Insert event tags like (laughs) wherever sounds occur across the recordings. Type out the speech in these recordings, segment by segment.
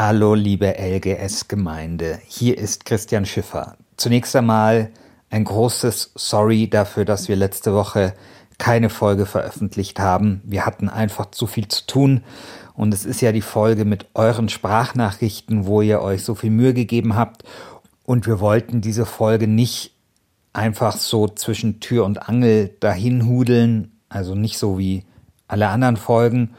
Hallo liebe LGS-Gemeinde, hier ist Christian Schiffer. Zunächst einmal ein großes Sorry dafür, dass wir letzte Woche keine Folge veröffentlicht haben. Wir hatten einfach zu viel zu tun. Und es ist ja die Folge mit euren Sprachnachrichten, wo ihr euch so viel Mühe gegeben habt. Und wir wollten diese Folge nicht einfach so zwischen Tür und Angel dahin hudeln, also nicht so wie alle anderen Folgen,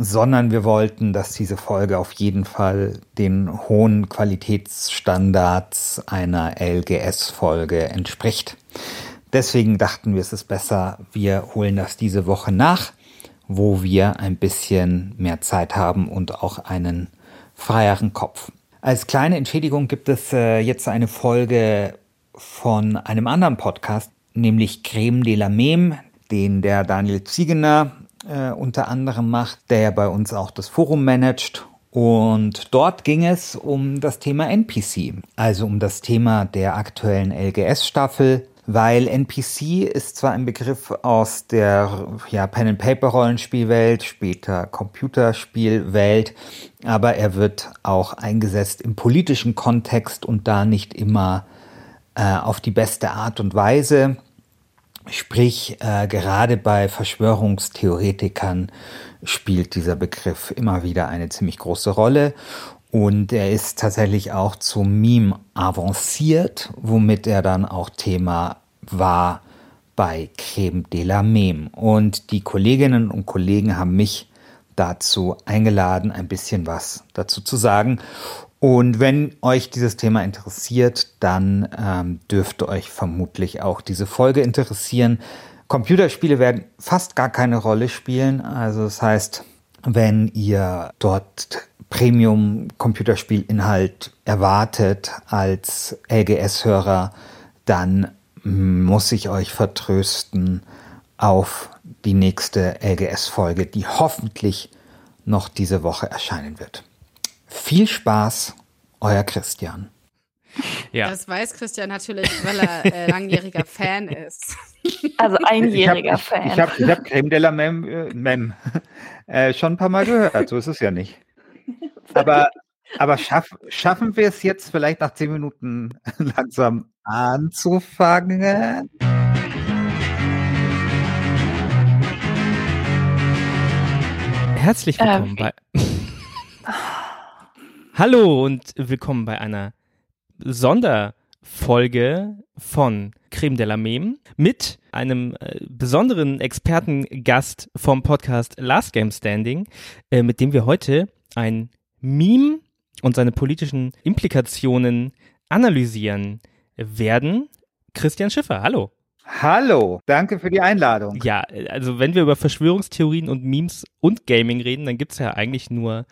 sondern wir wollten, dass diese Folge auf jeden Fall den hohen Qualitätsstandards einer LGS-Folge entspricht. Deswegen dachten wir, es ist besser, wir holen das diese Woche nach, wo wir ein bisschen mehr Zeit haben und auch einen freieren Kopf. Als kleine Entschädigung gibt es äh, jetzt eine Folge von einem anderen Podcast, nämlich Creme de la Meme, den der Daniel Ziegener äh, unter anderem macht, der ja bei uns auch das Forum managt. Und dort ging es um das Thema NPC, also um das Thema der aktuellen LGS-Staffel, weil NPC ist zwar ein Begriff aus der ja, Pen-and-Paper-Rollenspielwelt, später Computerspielwelt, aber er wird auch eingesetzt im politischen Kontext und da nicht immer äh, auf die beste Art und Weise. Sprich, äh, gerade bei Verschwörungstheoretikern spielt dieser Begriff immer wieder eine ziemlich große Rolle. Und er ist tatsächlich auch zum Meme avanciert, womit er dann auch Thema war bei Creme de la Meme. Und die Kolleginnen und Kollegen haben mich dazu eingeladen, ein bisschen was dazu zu sagen. Und wenn euch dieses Thema interessiert, dann ähm, dürfte euch vermutlich auch diese Folge interessieren. Computerspiele werden fast gar keine Rolle spielen. Also das heißt, wenn ihr dort Premium-Computerspielinhalt erwartet als LGS-Hörer, dann muss ich euch vertrösten auf die nächste LGS-Folge, die hoffentlich noch diese Woche erscheinen wird. Viel Spaß, euer Christian. Ja. Das weiß Christian natürlich, weil er äh, langjähriger Fan ist. Also einjähriger ich hab, Fan. Ich habe ich hab Creme de la Mem, äh, Mem (laughs) äh, schon ein paar Mal gehört, so ist es ja nicht. Aber, aber schaff, schaffen wir es jetzt vielleicht nach zehn Minuten (laughs) langsam anzufangen? Herzlich willkommen äh, bei. (laughs) Hallo und willkommen bei einer Sonderfolge von Creme de la Meme mit einem äh, besonderen Expertengast vom Podcast Last Game Standing, äh, mit dem wir heute ein Meme und seine politischen Implikationen analysieren werden. Christian Schiffer, hallo. Hallo, danke für die Einladung. Ja, also wenn wir über Verschwörungstheorien und Memes und Gaming reden, dann gibt es ja eigentlich nur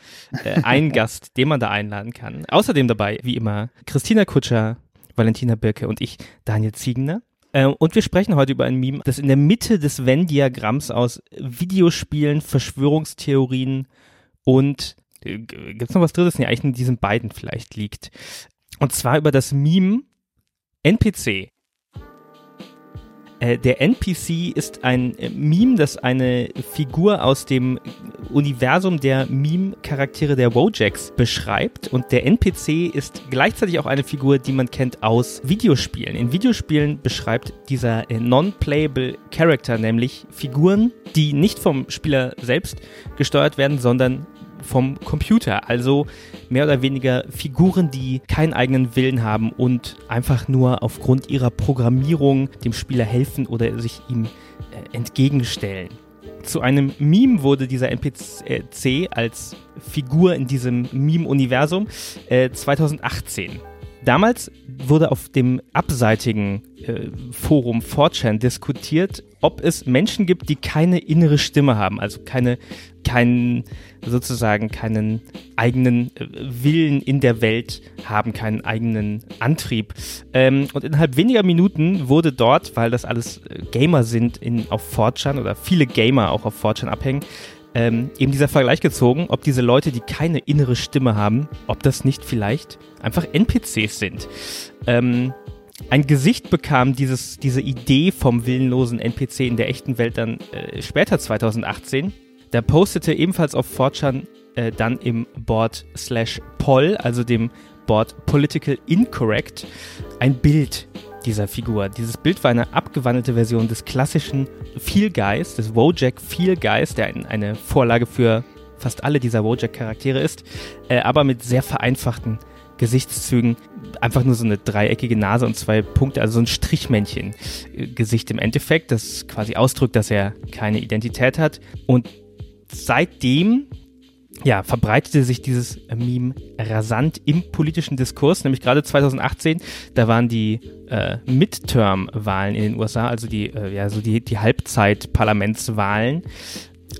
äh, einen (laughs) Gast, den man da einladen kann. Außerdem dabei, wie immer, Christina Kutscher, Valentina Birke und ich, Daniel Ziegener. Äh, und wir sprechen heute über ein Meme, das in der Mitte des Venn-Diagramms aus Videospielen, Verschwörungstheorien und äh, gibt es noch was drittes? Nee, eigentlich in diesen beiden vielleicht liegt. Und zwar über das Meme NPC. Äh, der NPC ist ein äh, Meme, das eine Figur aus dem Universum der Meme-Charaktere der Wojaks beschreibt. Und der NPC ist gleichzeitig auch eine Figur, die man kennt aus Videospielen. In Videospielen beschreibt dieser äh, non-playable Character nämlich Figuren, die nicht vom Spieler selbst gesteuert werden, sondern vom Computer. Also mehr oder weniger Figuren, die keinen eigenen Willen haben und einfach nur aufgrund ihrer Programmierung dem Spieler helfen oder sich ihm äh, entgegenstellen. Zu einem Meme wurde dieser NPC als Figur in diesem Meme-Universum äh, 2018 Damals wurde auf dem abseitigen äh, Forum 4chan diskutiert, ob es Menschen gibt, die keine innere Stimme haben, also keine, keinen, sozusagen keinen eigenen äh, Willen in der Welt haben, keinen eigenen Antrieb. Ähm, und innerhalb weniger Minuten wurde dort, weil das alles äh, Gamer sind in, auf 4chan oder viele Gamer auch auf 4chan abhängen, ähm, eben dieser Vergleich gezogen, ob diese Leute, die keine innere Stimme haben, ob das nicht vielleicht einfach NPCs sind. Ähm, ein Gesicht bekam dieses, diese Idee vom willenlosen NPC in der echten Welt dann äh, später 2018. Da postete ebenfalls auf 4chan äh, dann im Board slash Poll, also dem Board Political Incorrect, ein Bild dieser Figur. Dieses Bild war eine abgewandelte Version des klassischen Feel Guys, des Wojak Feel Guys, der ein, eine Vorlage für fast alle dieser Wojak-Charaktere ist, äh, aber mit sehr vereinfachten Gesichtszügen. Einfach nur so eine dreieckige Nase und zwei Punkte, also so ein Strichmännchen-Gesicht im Endeffekt, das quasi ausdrückt, dass er keine Identität hat. Und seitdem ja, verbreitete sich dieses Meme rasant im politischen Diskurs, nämlich gerade 2018, da waren die äh, Midterm-Wahlen in den USA, also die, äh, ja, so die, die Halbzeit-Parlamentswahlen,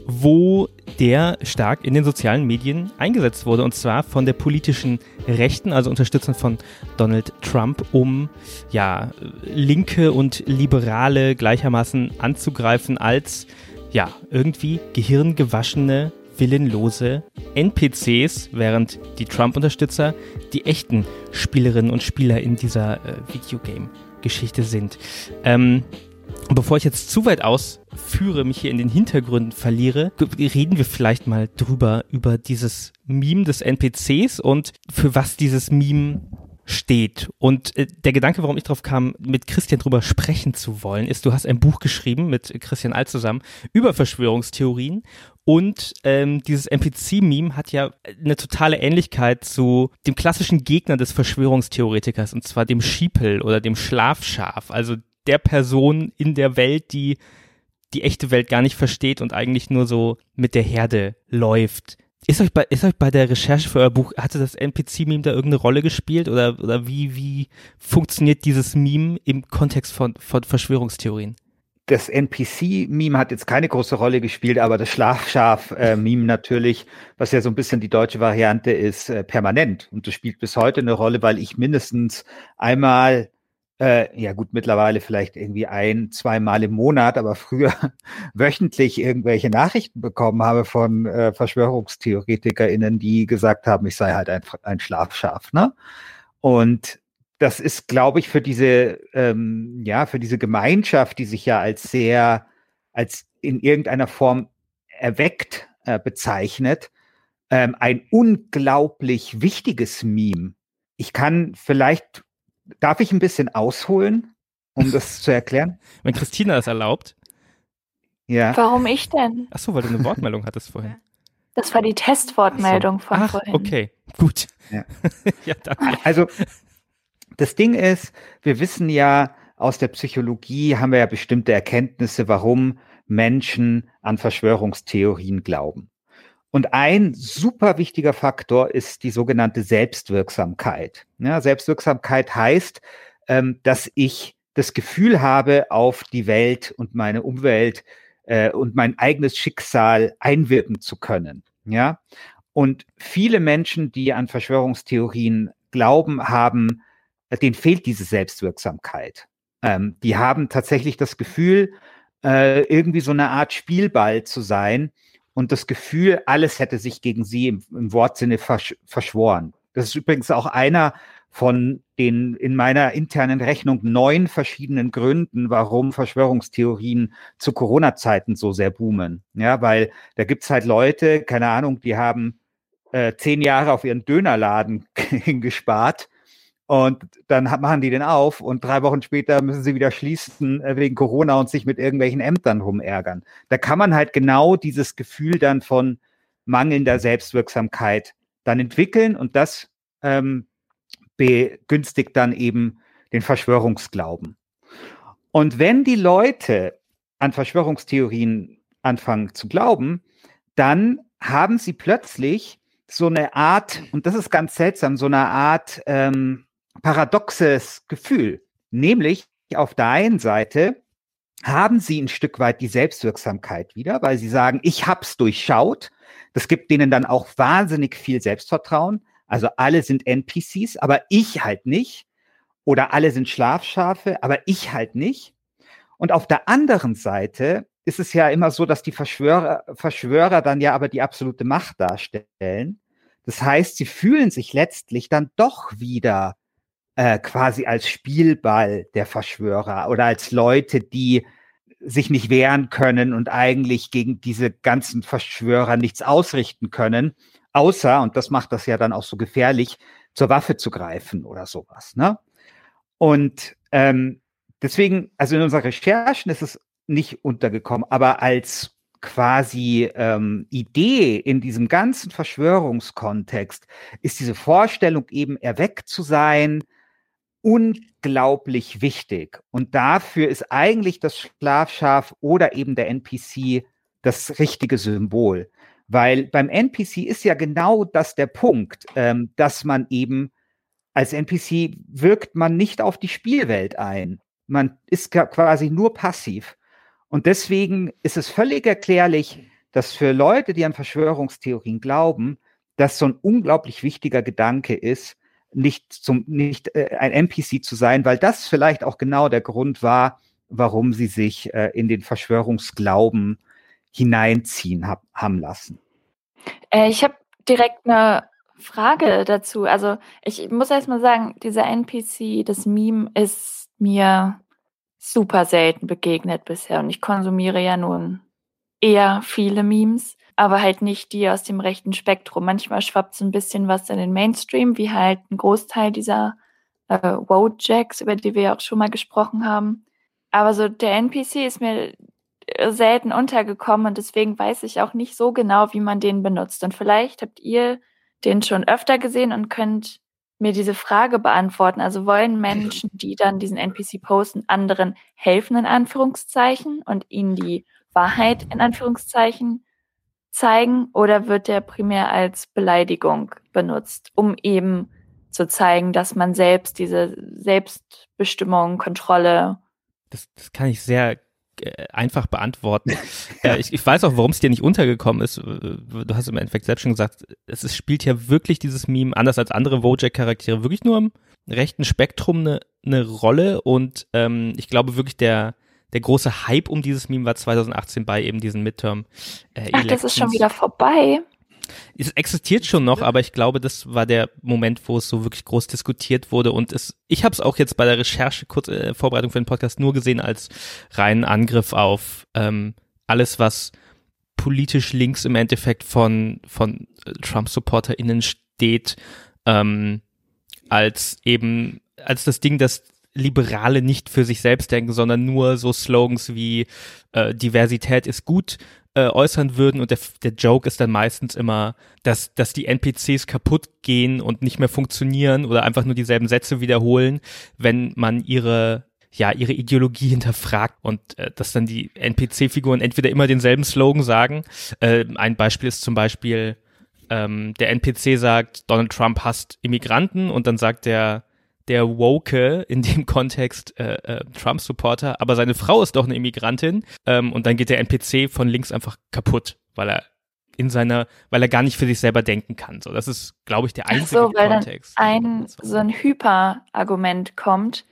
wo der stark in den sozialen Medien eingesetzt wurde, und zwar von der politischen Rechten, also Unterstützern von Donald Trump, um ja, Linke und Liberale gleichermaßen anzugreifen als ja, irgendwie gehirngewaschene willenlose NPCs, während die Trump-Unterstützer die echten Spielerinnen und Spieler in dieser äh, Videogame-Geschichte sind. Ähm, bevor ich jetzt zu weit ausführe, mich hier in den Hintergründen verliere, reden wir vielleicht mal drüber, über dieses Meme des NPCs und für was dieses Meme steht. Und äh, der Gedanke, warum ich drauf kam, mit Christian drüber sprechen zu wollen, ist, du hast ein Buch geschrieben mit Christian Alt zusammen über Verschwörungstheorien und ähm, dieses NPC-Meme hat ja eine totale Ähnlichkeit zu dem klassischen Gegner des Verschwörungstheoretikers, und zwar dem Schiepel oder dem Schlafschaf, also der Person in der Welt, die die echte Welt gar nicht versteht und eigentlich nur so mit der Herde läuft. Ist euch bei, ist euch bei der Recherche für euer Buch, hatte das NPC-Meme da irgendeine Rolle gespielt oder, oder wie, wie funktioniert dieses Meme im Kontext von, von Verschwörungstheorien? das NPC-Meme hat jetzt keine große Rolle gespielt, aber das Schlafschaf-Meme (laughs) natürlich, was ja so ein bisschen die deutsche Variante ist, äh, permanent. Und das spielt bis heute eine Rolle, weil ich mindestens einmal, äh, ja gut, mittlerweile vielleicht irgendwie ein, zweimal im Monat, aber früher (laughs) wöchentlich irgendwelche Nachrichten bekommen habe von äh, VerschwörungstheoretikerInnen, die gesagt haben, ich sei halt ein, ein Schlafschaf. Ne? Und das ist, glaube ich, für diese, ähm, ja, für diese Gemeinschaft, die sich ja als sehr, als in irgendeiner Form erweckt äh, bezeichnet, ähm, ein unglaublich wichtiges Meme. Ich kann vielleicht, darf ich ein bisschen ausholen, um das zu erklären? (laughs) Wenn Christina das erlaubt. Ja. Warum ich denn? Ach so, weil du eine Wortmeldung hattest vorhin. Das war die Testwortmeldung so. von Ach, vorhin. Okay, gut. Ja. (laughs) ja, danke. Also das Ding ist, wir wissen ja aus der Psychologie, haben wir ja bestimmte Erkenntnisse, warum Menschen an Verschwörungstheorien glauben. Und ein super wichtiger Faktor ist die sogenannte Selbstwirksamkeit. Ja, Selbstwirksamkeit heißt, ähm, dass ich das Gefühl habe, auf die Welt und meine Umwelt äh, und mein eigenes Schicksal einwirken zu können. Ja, und viele Menschen, die an Verschwörungstheorien glauben, haben denen fehlt diese Selbstwirksamkeit. Ähm, die haben tatsächlich das Gefühl, äh, irgendwie so eine Art Spielball zu sein und das Gefühl, alles hätte sich gegen sie im, im Wortsinne versch verschworen. Das ist übrigens auch einer von den in meiner internen Rechnung neun verschiedenen Gründen, warum Verschwörungstheorien zu Corona-Zeiten so sehr boomen. Ja, weil da gibt's halt Leute, keine Ahnung, die haben äh, zehn Jahre auf ihren Dönerladen (laughs) hingespart und dann machen die den auf und drei Wochen später müssen sie wieder schließen äh, wegen Corona und sich mit irgendwelchen Ämtern rumärgern. Da kann man halt genau dieses Gefühl dann von mangelnder Selbstwirksamkeit dann entwickeln und das ähm, begünstigt dann eben den Verschwörungsglauben. Und wenn die Leute an Verschwörungstheorien anfangen zu glauben, dann haben sie plötzlich so eine Art, und das ist ganz seltsam, so eine Art ähm, paradoxes Gefühl. Nämlich auf der einen Seite haben sie ein Stück weit die Selbstwirksamkeit wieder, weil sie sagen, ich hab's durchschaut. Das gibt denen dann auch wahnsinnig viel Selbstvertrauen. Also alle sind NPCs, aber ich halt nicht. Oder alle sind Schlafschafe, aber ich halt nicht. Und auf der anderen Seite ist es ja immer so, dass die Verschwörer, Verschwörer dann ja aber die absolute Macht darstellen. Das heißt, sie fühlen sich letztlich dann doch wieder äh, quasi als Spielball der Verschwörer oder als Leute, die sich nicht wehren können und eigentlich gegen diese ganzen Verschwörer nichts ausrichten können, außer, und das macht das ja dann auch so gefährlich, zur Waffe zu greifen oder sowas. Ne? Und ähm, deswegen, also in unseren Recherchen ist es nicht untergekommen, aber als quasi ähm, Idee in diesem ganzen Verschwörungskontext ist diese Vorstellung eben erweckt zu sein, unglaublich wichtig. Und dafür ist eigentlich das Schlafschaf oder eben der NPC das richtige Symbol. Weil beim NPC ist ja genau das der Punkt, ähm, dass man eben als NPC wirkt man nicht auf die Spielwelt ein. Man ist quasi nur passiv. Und deswegen ist es völlig erklärlich, dass für Leute, die an Verschwörungstheorien glauben, das so ein unglaublich wichtiger Gedanke ist, nicht zum nicht äh, ein NPC zu sein, weil das vielleicht auch genau der Grund war, warum sie sich äh, in den Verschwörungsglauben hineinziehen hab, haben lassen. Äh, ich habe direkt eine Frage dazu. Also ich muss erst mal sagen, dieser NPC, das Meme ist mir super selten begegnet bisher und ich konsumiere ja nun eher viele Memes, aber halt nicht die aus dem rechten Spektrum. Manchmal schwappt so ein bisschen was in den Mainstream, wie halt ein Großteil dieser äh, Wojacks, über die wir ja auch schon mal gesprochen haben. Aber so der NPC ist mir äh, selten untergekommen und deswegen weiß ich auch nicht so genau, wie man den benutzt. Und vielleicht habt ihr den schon öfter gesehen und könnt mir diese Frage beantworten. Also wollen Menschen, die dann diesen NPC posten, anderen helfen in Anführungszeichen und ihnen die Wahrheit in Anführungszeichen zeigen oder wird der primär als Beleidigung benutzt, um eben zu zeigen, dass man selbst diese Selbstbestimmung, Kontrolle. Das, das kann ich sehr äh, einfach beantworten. (laughs) äh, ich, ich, weiß auch, warum es dir nicht untergekommen ist. Du hast im Endeffekt selbst schon gesagt, es ist, spielt ja wirklich dieses Meme, anders als andere Wojak-Charaktere, wirklich nur im rechten Spektrum eine, eine Rolle und ähm, ich glaube wirklich der, der große Hype um dieses Meme war 2018 bei eben diesen Midterm äh, Ach, das ist schon wieder vorbei. Es existiert schon noch, aber ich glaube, das war der Moment, wo es so wirklich groß diskutiert wurde. Und es, ich habe es auch jetzt bei der Recherche, kurz äh, Vorbereitung für den Podcast, nur gesehen als reinen Angriff auf ähm, alles, was politisch links im Endeffekt von, von Trump-SupporterInnen steht, ähm, als eben, als das Ding, das Liberale nicht für sich selbst denken, sondern nur so Slogans wie äh, Diversität ist gut äh, äußern würden. Und der, der Joke ist dann meistens immer, dass, dass die NPCs kaputt gehen und nicht mehr funktionieren oder einfach nur dieselben Sätze wiederholen, wenn man ihre ja, ihre Ideologie (laughs) hinterfragt. Und äh, dass dann die NPC-Figuren entweder immer denselben Slogan sagen. Äh, ein Beispiel ist zum Beispiel, ähm, der NPC sagt, Donald Trump hasst Immigranten. Und dann sagt der der Woke in dem Kontext äh, äh, Trump-Supporter, aber seine Frau ist doch eine Immigrantin ähm, und dann geht der NPC von links einfach kaputt, weil er in seiner, weil er gar nicht für sich selber denken kann. So, das ist, glaube ich, der einzige Ach so, weil Kontext. Dann ein so ein Hyper-Argument kommt,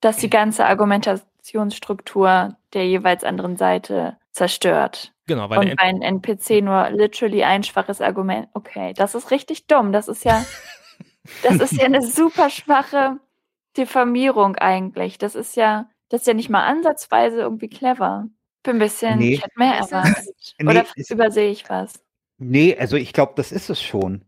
dass die ganze Argumentationsstruktur der jeweils anderen Seite zerstört. Genau, weil und einem NPC nur literally ein schwaches Argument. Okay, das ist richtig dumm. Das ist ja (laughs) Das ist ja eine super schwache Diffamierung eigentlich. Das ist ja, das ist ja nicht mal ansatzweise irgendwie clever. Bin ein bisschen, nee. ich hätte mehr erwartet. Nee, Oder übersehe ich was? Nee, also ich glaube, das ist es schon.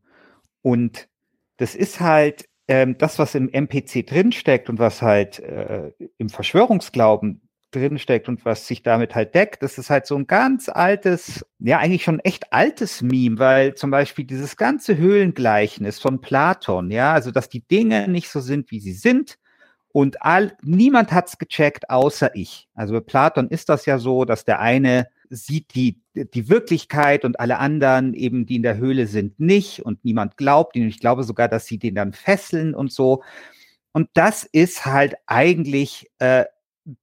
Und das ist halt ähm, das, was im MPC drinsteckt und was halt äh, im Verschwörungsglauben drinsteckt und was sich damit halt deckt, das ist halt so ein ganz altes, ja eigentlich schon echt altes Meme, weil zum Beispiel dieses ganze Höhlengleichnis von Platon, ja, also dass die Dinge nicht so sind, wie sie sind und all, niemand hat's gecheckt, außer ich. Also bei Platon ist das ja so, dass der eine sieht die, die Wirklichkeit und alle anderen eben, die in der Höhle sind, nicht und niemand glaubt ihnen. Ich glaube sogar, dass sie den dann fesseln und so. Und das ist halt eigentlich äh,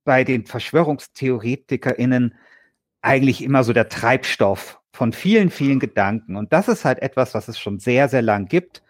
bei den VerschwörungstheoretikerInnen eigentlich immer so der Treibstoff von vielen, vielen Gedanken. Und das ist halt etwas, was es schon sehr, sehr lang gibt.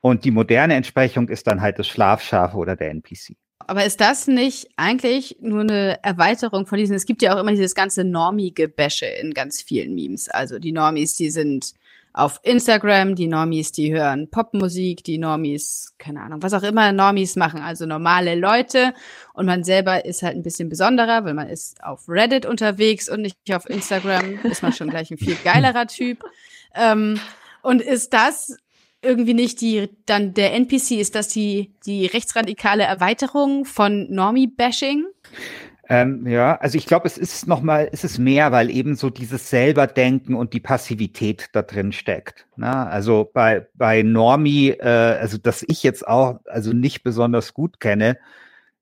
Und die moderne Entsprechung ist dann halt das Schlafschafe oder der NPC. Aber ist das nicht eigentlich nur eine Erweiterung von diesen? Es gibt ja auch immer dieses ganze Normie-Gebäsche in ganz vielen Memes. Also die Normies, die sind auf Instagram, die Normies, die hören Popmusik, die Normies, keine Ahnung, was auch immer Normies machen, also normale Leute. Und man selber ist halt ein bisschen besonderer, weil man ist auf Reddit unterwegs und nicht auf Instagram, ist man schon gleich ein viel geilerer Typ. Ähm, Und ist das irgendwie nicht die, dann der NPC, ist das die, die rechtsradikale Erweiterung von Normie-Bashing? Ähm, ja, also ich glaube, es ist nochmal, es ist mehr, weil eben so dieses Selberdenken und die Passivität da drin steckt. Ne? Also bei, bei Normie, äh, also dass ich jetzt auch, also nicht besonders gut kenne,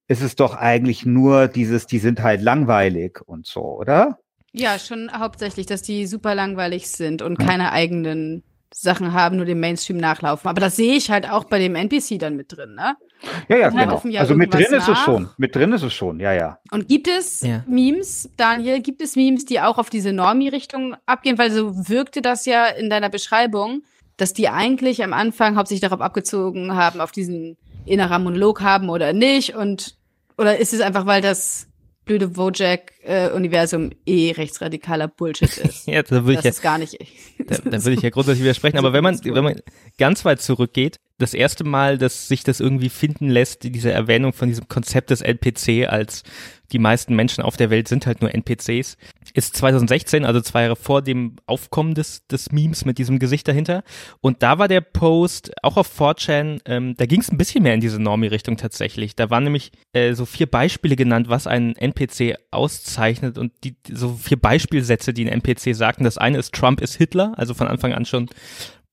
ist es doch eigentlich nur dieses, die sind halt langweilig und so, oder? Ja, schon hauptsächlich, dass die super langweilig sind und keine eigenen Sachen haben, nur dem Mainstream nachlaufen. Aber das sehe ich halt auch bei dem NPC dann mit drin, ne? Ja, ja, genau. Ja also mit drin nach. ist es schon. Mit drin ist es schon, ja, ja. Und gibt es ja. Memes, Daniel, gibt es Memes, die auch auf diese Normie-Richtung abgehen? Weil so wirkte das ja in deiner Beschreibung, dass die eigentlich am Anfang hauptsächlich darauf abgezogen haben, auf diesen innerer Monolog haben oder nicht. Und oder ist es einfach, weil das blöde Wojak-Universum äh, eh rechtsradikaler Bullshit ist. (laughs) ja, da würde ich das ja, gar nicht. Da, da würde ich ja grundsätzlich widersprechen. Aber wenn man, wenn man ganz weit zurückgeht, das erste Mal, dass sich das irgendwie finden lässt, diese Erwähnung von diesem Konzept des NPC als die meisten Menschen auf der Welt sind halt nur NPCs, ist 2016, also zwei Jahre vor dem Aufkommen des, des Memes mit diesem Gesicht dahinter. Und da war der Post auch auf 4chan, ähm, da ging es ein bisschen mehr in diese Normie-Richtung tatsächlich. Da waren nämlich äh, so vier Beispiele genannt, was einen NPC auszeichnet und die so vier Beispielsätze, die ein NPC sagten. Das eine ist Trump ist Hitler, also von Anfang an schon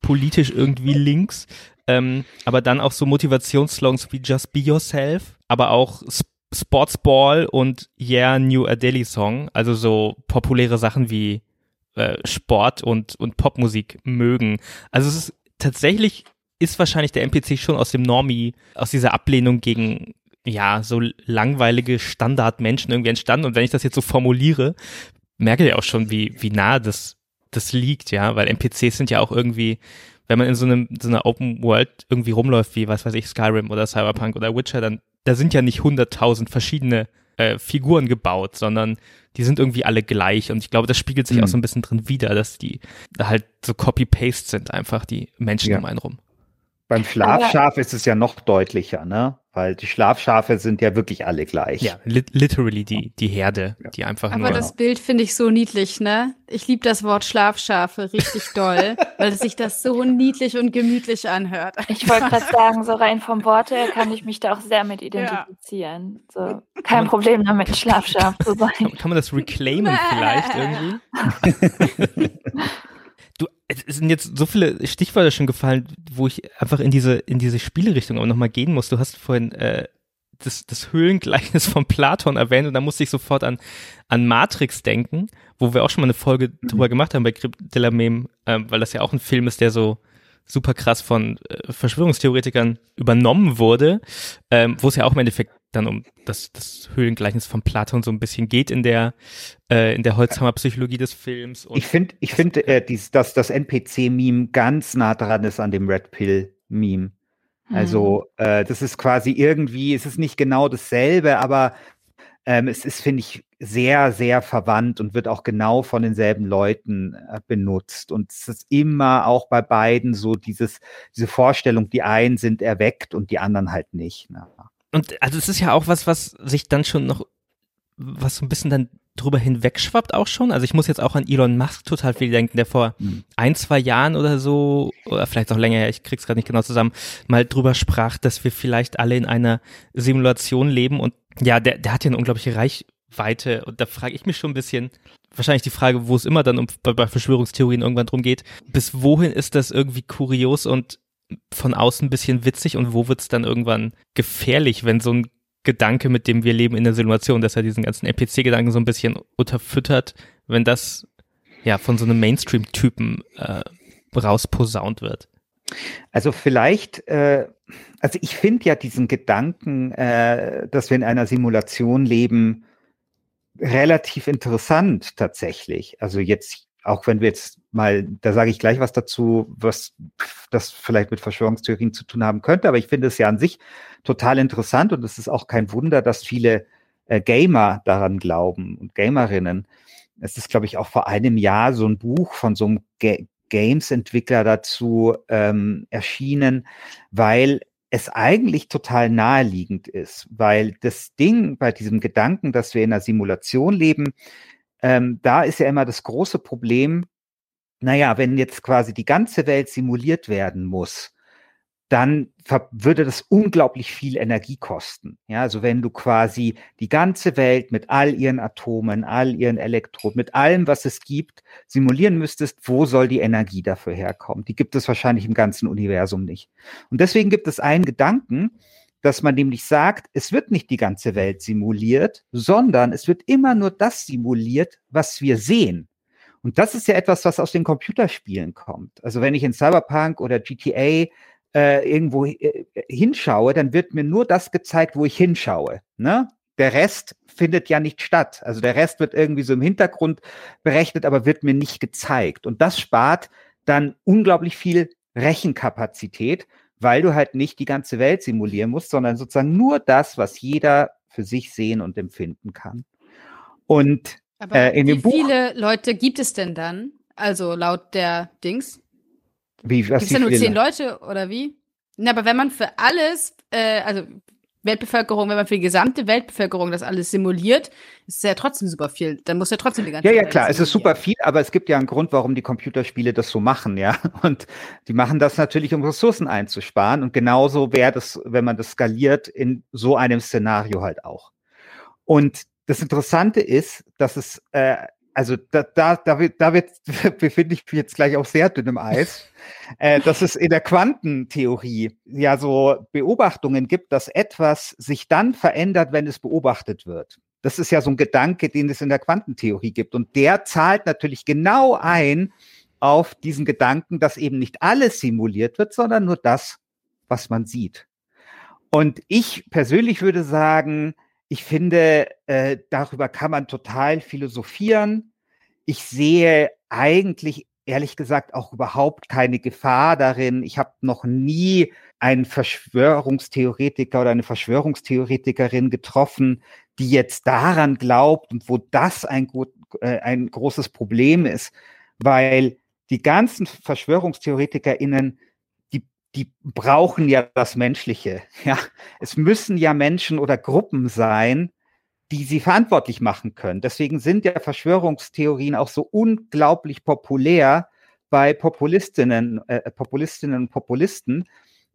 politisch irgendwie links. Ähm, aber dann auch so Motivationsslogans wie Just Be Yourself, aber auch Sportsball und Yeah New Adele Song, also so populäre Sachen wie äh, Sport und, und Popmusik mögen. Also es ist tatsächlich ist wahrscheinlich der NPC schon aus dem Normie, aus dieser Ablehnung gegen ja, so langweilige Standardmenschen irgendwie entstanden. Und wenn ich das jetzt so formuliere, merke ich auch schon, wie, wie nah das, das liegt, ja, weil NPCs sind ja auch irgendwie wenn man in so, einem, so einer Open World irgendwie rumläuft, wie, was weiß ich, Skyrim oder Cyberpunk oder Witcher, dann, da sind ja nicht hunderttausend verschiedene äh, Figuren gebaut, sondern die sind irgendwie alle gleich. Und ich glaube, das spiegelt sich mhm. auch so ein bisschen drin wider, dass die halt so Copy-Paste sind, einfach die Menschen ja. um einen rum. Beim Schlafschaf ist es ja noch deutlicher, ne? Weil die Schlafschafe sind ja wirklich alle gleich. Ja, li literally die, die Herde, ja. die einfach Aber nur. das Bild finde ich so niedlich, ne? Ich liebe das Wort Schlafschafe richtig doll, (laughs) weil sich das so niedlich und gemütlich anhört. Ich wollte (laughs) gerade sagen, so rein vom Wort her kann ich mich da auch sehr mit identifizieren. Ja. So, kein Problem damit, ein Schlafschaf zu (laughs) sein. Kann man das reclaimen vielleicht irgendwie? Du, es sind jetzt so viele Stichworte schon gefallen, wo ich einfach in diese, in diese Spielerichtung auch nochmal gehen muss. Du hast vorhin äh, das, das Höhlengleichnis von Platon erwähnt und da musste ich sofort an, an Matrix denken, wo wir auch schon mal eine Folge mhm. drüber gemacht haben bei Crypt de la Meme, äh, weil das ja auch ein Film ist, der so super krass von äh, Verschwörungstheoretikern übernommen wurde, ähm, wo es ja auch im Endeffekt dann um das, das Höhlengleichnis von Platon so ein bisschen geht in der, äh, in der Holzhammer-Psychologie des Films. ich finde, ich finde, äh, dies, dass das NPC-Meme ganz nah dran ist an dem Red Pill-Meme. Also, mhm. äh, das ist quasi irgendwie, es ist nicht genau dasselbe, aber ähm, es ist, finde ich, sehr, sehr verwandt und wird auch genau von denselben Leuten äh, benutzt. Und es ist immer auch bei beiden so dieses, diese Vorstellung, die einen sind erweckt und die anderen halt nicht. Ne? Und also es ist ja auch was, was sich dann schon noch, was so ein bisschen dann drüber hinwegschwappt auch schon. Also ich muss jetzt auch an Elon Musk total viel denken, der vor mhm. ein, zwei Jahren oder so, oder vielleicht auch länger her, ich krieg's gerade nicht genau zusammen, mal drüber sprach, dass wir vielleicht alle in einer Simulation leben und ja, der, der hat ja eine unglaubliche Reichweite und da frage ich mich schon ein bisschen, wahrscheinlich die Frage, wo es immer dann um, bei, bei Verschwörungstheorien irgendwann drum geht, bis wohin ist das irgendwie kurios und von außen ein bisschen witzig und wo wird es dann irgendwann gefährlich, wenn so ein Gedanke, mit dem wir leben in der Simulation, dass er diesen ganzen NPC-Gedanken so ein bisschen unterfüttert, wenn das ja von so einem Mainstream-Typen äh, rausposaunt wird. Also vielleicht, äh, also ich finde ja diesen Gedanken, äh, dass wir in einer Simulation leben, relativ interessant tatsächlich. Also jetzt auch wenn wir jetzt mal, da sage ich gleich was dazu, was das vielleicht mit Verschwörungstheorien zu tun haben könnte, aber ich finde es ja an sich total interessant und es ist auch kein Wunder, dass viele äh, Gamer daran glauben und Gamerinnen. Es ist, glaube ich, auch vor einem Jahr so ein Buch von so einem Ga Games-Entwickler dazu ähm, erschienen, weil es eigentlich total naheliegend ist, weil das Ding bei diesem Gedanken, dass wir in einer Simulation leben, ähm, da ist ja immer das große Problem, naja, wenn jetzt quasi die ganze Welt simuliert werden muss, dann würde das unglaublich viel Energie kosten. Ja, also wenn du quasi die ganze Welt mit all ihren Atomen, all ihren Elektronen, mit allem, was es gibt, simulieren müsstest, wo soll die Energie dafür herkommen? Die gibt es wahrscheinlich im ganzen Universum nicht. Und deswegen gibt es einen Gedanken, dass man nämlich sagt, es wird nicht die ganze Welt simuliert, sondern es wird immer nur das simuliert, was wir sehen. Und das ist ja etwas, was aus den Computerspielen kommt. Also wenn ich in Cyberpunk oder GTA äh, irgendwo äh, hinschaue, dann wird mir nur das gezeigt, wo ich hinschaue. Ne? Der Rest findet ja nicht statt. Also der Rest wird irgendwie so im Hintergrund berechnet, aber wird mir nicht gezeigt. Und das spart dann unglaublich viel Rechenkapazität, weil du halt nicht die ganze Welt simulieren musst, sondern sozusagen nur das, was jeder für sich sehen und empfinden kann. Und aber äh, in wie dem Buch, viele Leute gibt es denn dann? Also laut der Dings? Gibt es ja nur zehn Leute oder wie? Na, aber wenn man für alles, äh, also Weltbevölkerung, wenn man für die gesamte Weltbevölkerung das alles simuliert, ist es ja trotzdem super viel. Dann muss ja trotzdem die ganze Ja, ja, klar, es ist super viel, aber es gibt ja einen Grund, warum die Computerspiele das so machen, ja. (laughs) Und die machen das natürlich, um Ressourcen einzusparen. Und genauso wäre das, wenn man das skaliert, in so einem Szenario halt auch. Und das Interessante ist, dass es äh, also da, da, da, wird, da wird, (laughs) befinde ich mich jetzt gleich auf sehr dünnem Eis, (laughs) äh, dass es in der Quantentheorie ja so Beobachtungen gibt, dass etwas sich dann verändert, wenn es beobachtet wird. Das ist ja so ein Gedanke, den es in der Quantentheorie gibt. Und der zahlt natürlich genau ein auf diesen Gedanken, dass eben nicht alles simuliert wird, sondern nur das, was man sieht. Und ich persönlich würde sagen, ich finde, äh, darüber kann man total philosophieren. Ich sehe eigentlich, ehrlich gesagt, auch überhaupt keine Gefahr darin. Ich habe noch nie einen Verschwörungstheoretiker oder eine Verschwörungstheoretikerin getroffen, die jetzt daran glaubt und wo das ein, gut, äh, ein großes Problem ist, weil die ganzen VerschwörungstheoretikerInnen die brauchen ja das Menschliche. (laughs) Ja, es müssen ja Menschen oder Gruppen sein, die sie verantwortlich machen können. Deswegen sind ja Verschwörungstheorien auch so unglaublich populär bei Populistinnen, äh, Populistinnen und Populisten,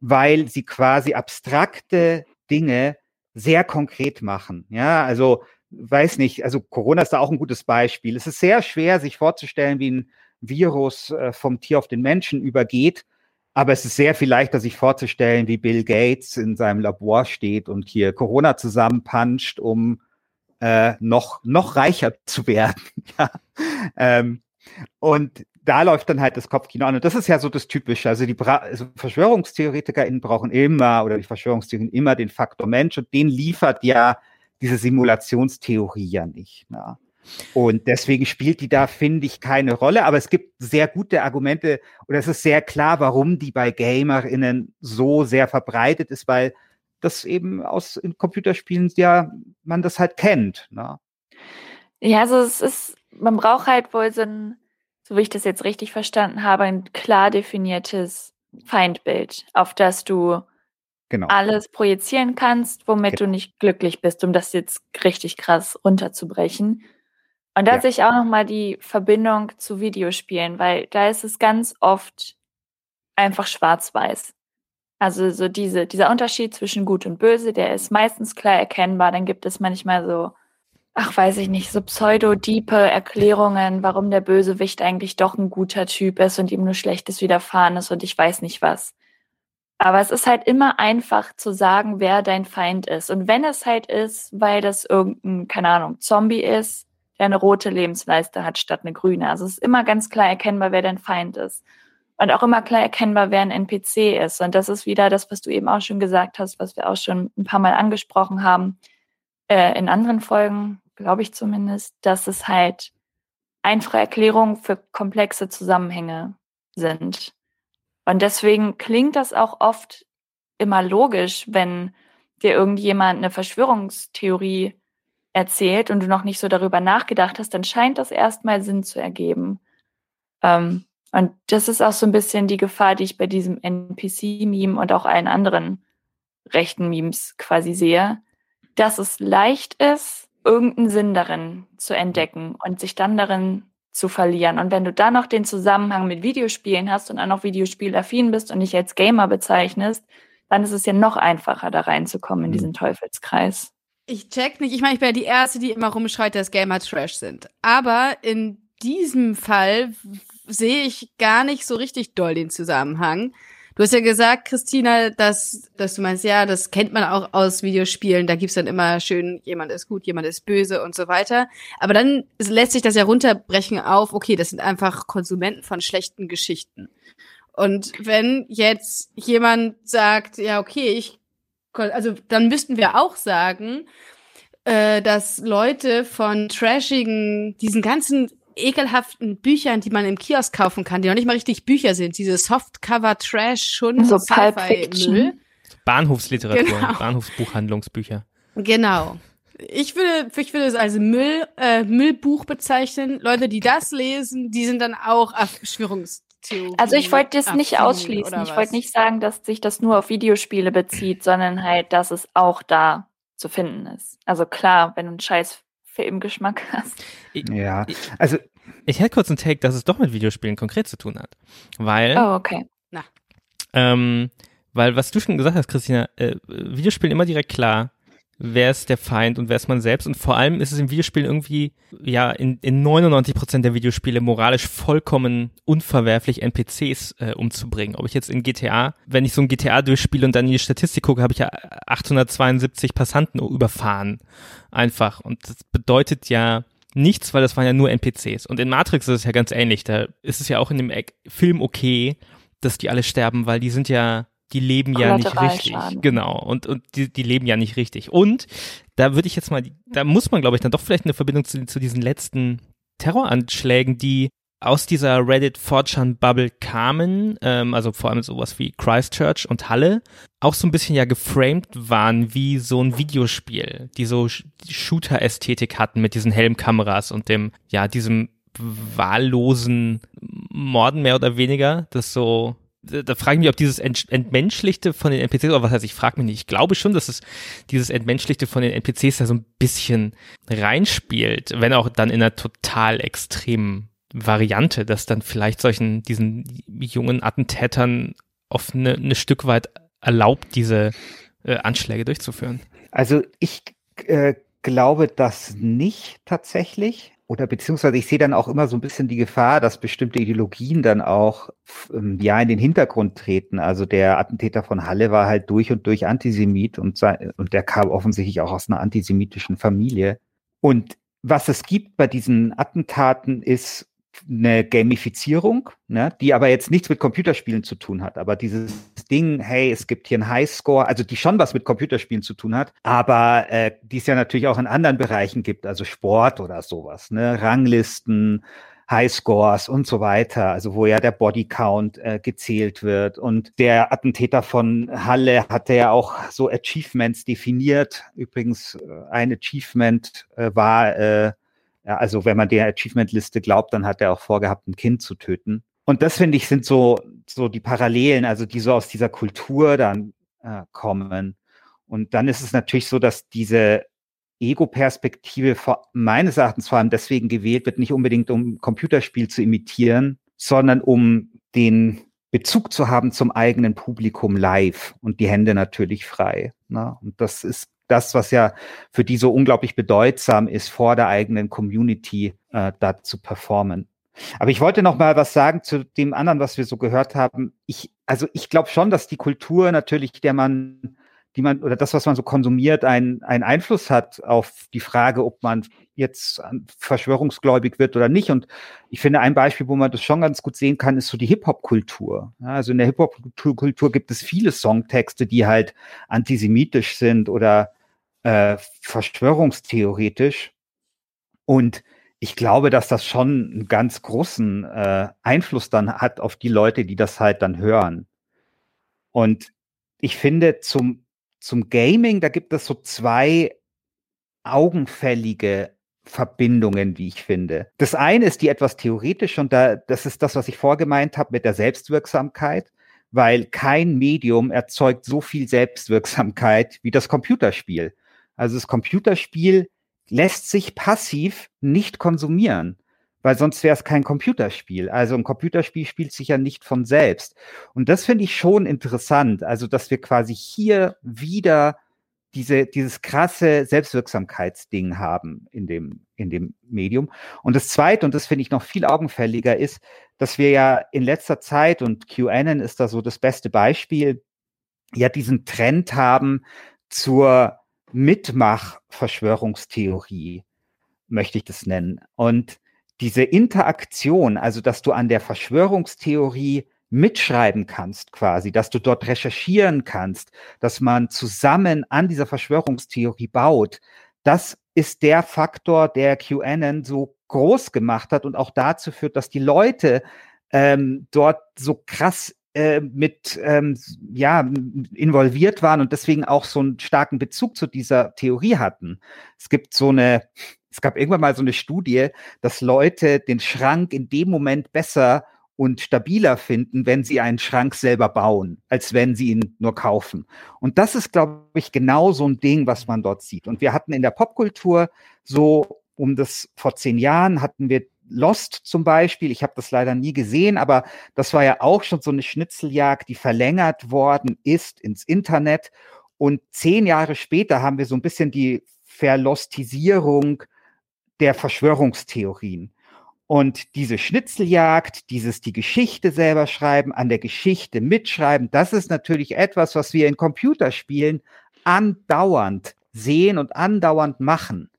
weil sie quasi abstrakte Dinge sehr konkret machen. Ja, also weiß nicht, also Corona ist da auch ein gutes Beispiel. Es ist sehr schwer, sich vorzustellen, wie ein Virus äh, vom Tier auf den Menschen übergeht. Aber es ist sehr viel leichter, sich vorzustellen, wie Bill Gates in seinem Labor steht und hier Corona zusammenpanscht, um äh, noch, noch reicher (laughs) zu werden. (laughs) ja. ähm, und da läuft dann halt das Kopfkino an. Und das ist ja so das Typische. Also die Bra also VerschwörungstheoretikerInnen brauchen immer, oder die Verschwörungstheorien immer den Faktor Mensch und den liefert ja diese Simulationstheorie ja nicht. Na. Und deswegen spielt die da, finde ich, keine Rolle. Aber es gibt sehr gute Argumente oder es ist sehr klar, warum die bei GamerInnen so sehr verbreitet ist, weil das eben aus in Computerspielen ja man das halt kennt. Ne? Ja, also es ist, man braucht halt wohl so ein, so wie ich das jetzt richtig verstanden habe, ein klar definiertes Feindbild, auf das du genau. alles projizieren kannst, womit genau. du nicht glücklich bist, um das jetzt richtig krass runterzubrechen. Und da ja. sehe ich auch nochmal die Verbindung zu Videospielen, weil da ist es ganz oft einfach schwarz-weiß. Also so diese, dieser Unterschied zwischen Gut und Böse, der ist meistens klar erkennbar. Dann gibt es manchmal so, ach weiß ich nicht, so pseudo-diepe Erklärungen, warum der Bösewicht eigentlich doch ein guter Typ ist und ihm nur Schlechtes widerfahren ist und ich weiß nicht was. Aber es ist halt immer einfach zu sagen, wer dein Feind ist. Und wenn es halt ist, weil das irgendein, keine Ahnung, Zombie ist, der eine rote Lebensleiste hat statt eine grüne. Also es ist immer ganz klar erkennbar, wer dein Feind ist. Und auch immer klar erkennbar, wer ein NPC ist. Und das ist wieder das, was du eben auch schon gesagt hast, was wir auch schon ein paar Mal angesprochen haben, äh, in anderen Folgen, glaube ich zumindest, dass es halt einfache Erklärungen für komplexe Zusammenhänge sind. Und deswegen klingt das auch oft immer logisch, wenn dir irgendjemand eine Verschwörungstheorie erzählt und du noch nicht so darüber nachgedacht hast, dann scheint das erstmal Sinn zu ergeben. Ähm, und das ist auch so ein bisschen die Gefahr, die ich bei diesem NPC-Meme und auch allen anderen rechten Memes quasi sehe, dass es leicht ist, irgendeinen Sinn darin zu entdecken und sich dann darin zu verlieren. Und wenn du dann noch den Zusammenhang mit Videospielen hast und dann noch Videospielaffin bist und dich als Gamer bezeichnest, dann ist es ja noch einfacher, da reinzukommen in Mhm. diesen Teufelskreis. Ich check nicht. Ich meine, ich bin ja die Erste, die immer rumschreit, dass Gamer Trash sind. Aber in diesem Fall sehe ich gar nicht so richtig doll den Zusammenhang. Du hast ja gesagt, Christina, dass, dass du meinst, ja, das kennt man auch aus Videospielen. Da gibt's dann immer schön, jemand ist gut, jemand ist böse und so weiter. Aber dann lässt sich das ja runterbrechen auf, okay, das sind einfach Konsumenten von schlechten Geschichten. Und wenn jetzt jemand sagt, ja, okay, ich, also dann müssten wir auch sagen, äh, dass Leute von trashigen, diesen ganzen ekelhaften Büchern, die man im Kiosk kaufen kann, die noch nicht mal richtig Bücher sind, diese Softcover-Trash schon So Pulp Sci-Fi-Müll. Fiction. Bahnhofsliteratur, Genau. Bahnhofsbuchhandlungsbücher. Genau. Ich würde, ich würde es als Müll, äh, Müllbuch bezeichnen. Leute, die das lesen, die sind dann auch Verschwörungstheorien. Also ich wollte das nicht ausschließen. Ich wollte nicht sagen, dass sich das nur auf Videospiele bezieht, sondern halt, dass es auch da zu finden ist. Also klar, wenn du einen scheiß Filmgeschmack (laughs) hast. Ja, also Ich hätte kurz einen Take, dass es doch mit Videospielen konkret zu tun hat. Weil, Oh, okay. ähm, weil was du schon gesagt hast, Christina, äh, Videospielen immer direkt klar, wer ist der Feind und wer ist man selbst. Und vor allem ist es im Videospiel irgendwie, ja, in, in 99% der Videospiele moralisch vollkommen unverwerflich, NPCs äh, umzubringen. Ob ich jetzt in GTA, wenn ich so ein GTA durchspiele und dann in die Statistik gucke, habe ich ja 872 Passanten überfahren. Einfach. Und das bedeutet ja nichts, weil das waren ja nur NPCs. Und in Matrix ist es ja ganz ähnlich. Da ist es ja auch in dem Film okay, dass die alle sterben, weil die sind ja, die leben ja nicht richtig. Genau. Und, und die, die leben ja nicht richtig. Und da würde ich jetzt mal, da muss man, glaube ich, dann doch vielleicht eine Verbindung zu, zu diesen letzten Terroranschlägen, die aus dieser Reddit 4chan Bubble kamen, ähm, also vor allem sowas wie Christchurch und Halle, auch so ein bisschen ja geframed waren wie so ein Videospiel, die so Sh- Shooter-Ästhetik hatten mit diesen Helmkameras und dem, ja, diesem wahllosen Morden mehr oder weniger, das so da da frage ich mich, ob dieses Ent Entmenschlichte von den NPCs, oder was heißt, ich frage mich nicht, ich glaube schon, dass es dieses Entmenschlichte von den NPCs da so ein bisschen reinspielt, wenn auch dann in einer total extremen Variante, dass dann vielleicht solchen, diesen jungen Attentätern auf eine, eine Stück weit erlaubt, diese äh, Anschläge durchzuführen. Also ich äh, glaube das nicht tatsächlich. Oder beziehungsweise ich sehe dann auch immer so ein bisschen die Gefahr, dass bestimmte Ideologien dann auch ähm, ja in den Hintergrund treten. Also der Attentäter von Halle war halt durch und durch Antisemit und, sei, und der kam offensichtlich auch aus einer antisemitischen Familie. Und was es gibt bei diesen Attentaten ist eine Gamifizierung, ne, die aber jetzt nichts mit Computerspielen zu tun hat. Aber dieses Ding, hey, es gibt hier einen Highscore, also die schon was mit Computerspielen zu tun hat, aber äh, die es ja natürlich auch in anderen Bereichen gibt, also Sport oder sowas, ne, Ranglisten, Highscores und so weiter, also wo ja der Bodycount äh, gezählt wird. Und der Attentäter von Halle hatte ja auch so Achievements definiert. Übrigens, äh, ein Achievement äh, war äh, ja, also wenn man der Achievement-Liste glaubt, dann hat er auch vorgehabt, ein Kind zu töten. Und das finde ich sind so so die Parallelen, also die so aus dieser Kultur dann äh, kommen. Und dann ist es natürlich so, dass diese Ego-Perspektive meines Erachtens vor allem deswegen gewählt wird, nicht unbedingt um Computerspiel zu imitieren, sondern um den Bezug zu haben zum eigenen Publikum live und die Hände natürlich frei. Ne? Und das ist das, was ja für die so unglaublich bedeutsam ist, vor der eigenen Community äh, da zu performen. Aber ich wollte noch mal was sagen zu dem anderen, was wir so gehört haben. Ich, also ich glaube schon, dass die Kultur natürlich, der man, die man oder das, was man so konsumiert, einen einen Einfluss hat auf die Frage, ob man jetzt an- verschwörungsgläubig wird oder nicht. Und ich finde, ein Beispiel, wo man das schon ganz gut sehen kann, ist so die Hip-Hop-Kultur. Ja, also in der Hip-Hop-Kultur gibt es viele Songtexte, die halt antisemitisch sind oder äh, verschwörungstheoretisch. Und ich glaube, dass das schon einen ganz großen äh, Einfluss dann hat auf die Leute, die das halt dann hören. Und ich finde, zum, zum Gaming, da gibt es so zwei augenfällige Verbindungen, wie ich finde. Das eine ist die etwas theoretische und da, das ist das, was ich vorgemeint habe mit der Selbstwirksamkeit, weil kein Medium erzeugt so viel Selbstwirksamkeit wie das Computerspiel. Also das Computerspiel lässt sich passiv nicht konsumieren, weil sonst wäre es kein Computerspiel. Also ein Computerspiel spielt sich ja nicht von selbst. Und das finde ich schon interessant. Also, dass wir quasi hier wieder diese, dieses krasse Selbstwirksamkeitsding haben in dem, in dem Medium. Und das zweite, und das finde ich noch viel augenfälliger, ist, dass wir ja in letzter Zeit, und QAnon ist da so das beste Beispiel, ja diesen Trend haben zur Mitmach-Verschwörungstheorie, möchte ich das nennen. Und diese Interaktion, also dass du an der Verschwörungstheorie mitschreiben kannst quasi, dass du dort recherchieren kannst, dass man zusammen an dieser Verschwörungstheorie baut, das ist der Faktor, der QAnon so groß gemacht hat und auch dazu führt, dass die Leute ähm, dort so krass äh, mit ähm, ja involviert waren und deswegen auch so einen starken Bezug zu dieser Theorie hatten. Es gibt so eine, es gab irgendwann mal so eine Studie, dass Leute den Schrank in dem Moment besser und stabiler finden, wenn sie einen Schrank selber bauen, als wenn sie ihn nur kaufen. Und das ist, glaube ich, genau so ein Ding, was man dort sieht. Und wir hatten in der Popkultur so um das vor zehn Jahren hatten wir Lost zum Beispiel. Ich habe das leider nie gesehen, aber das war ja auch schon so eine Schnitzeljagd, die verlängert worden ist ins Internet. Und zehn Jahre später haben wir so ein bisschen die Verlostisierung der Verschwörungstheorien. Und diese Schnitzeljagd, dieses die Geschichte selber schreiben, an der Geschichte mitschreiben, das ist natürlich etwas, was wir in Computerspielen andauernd sehen und andauernd machen.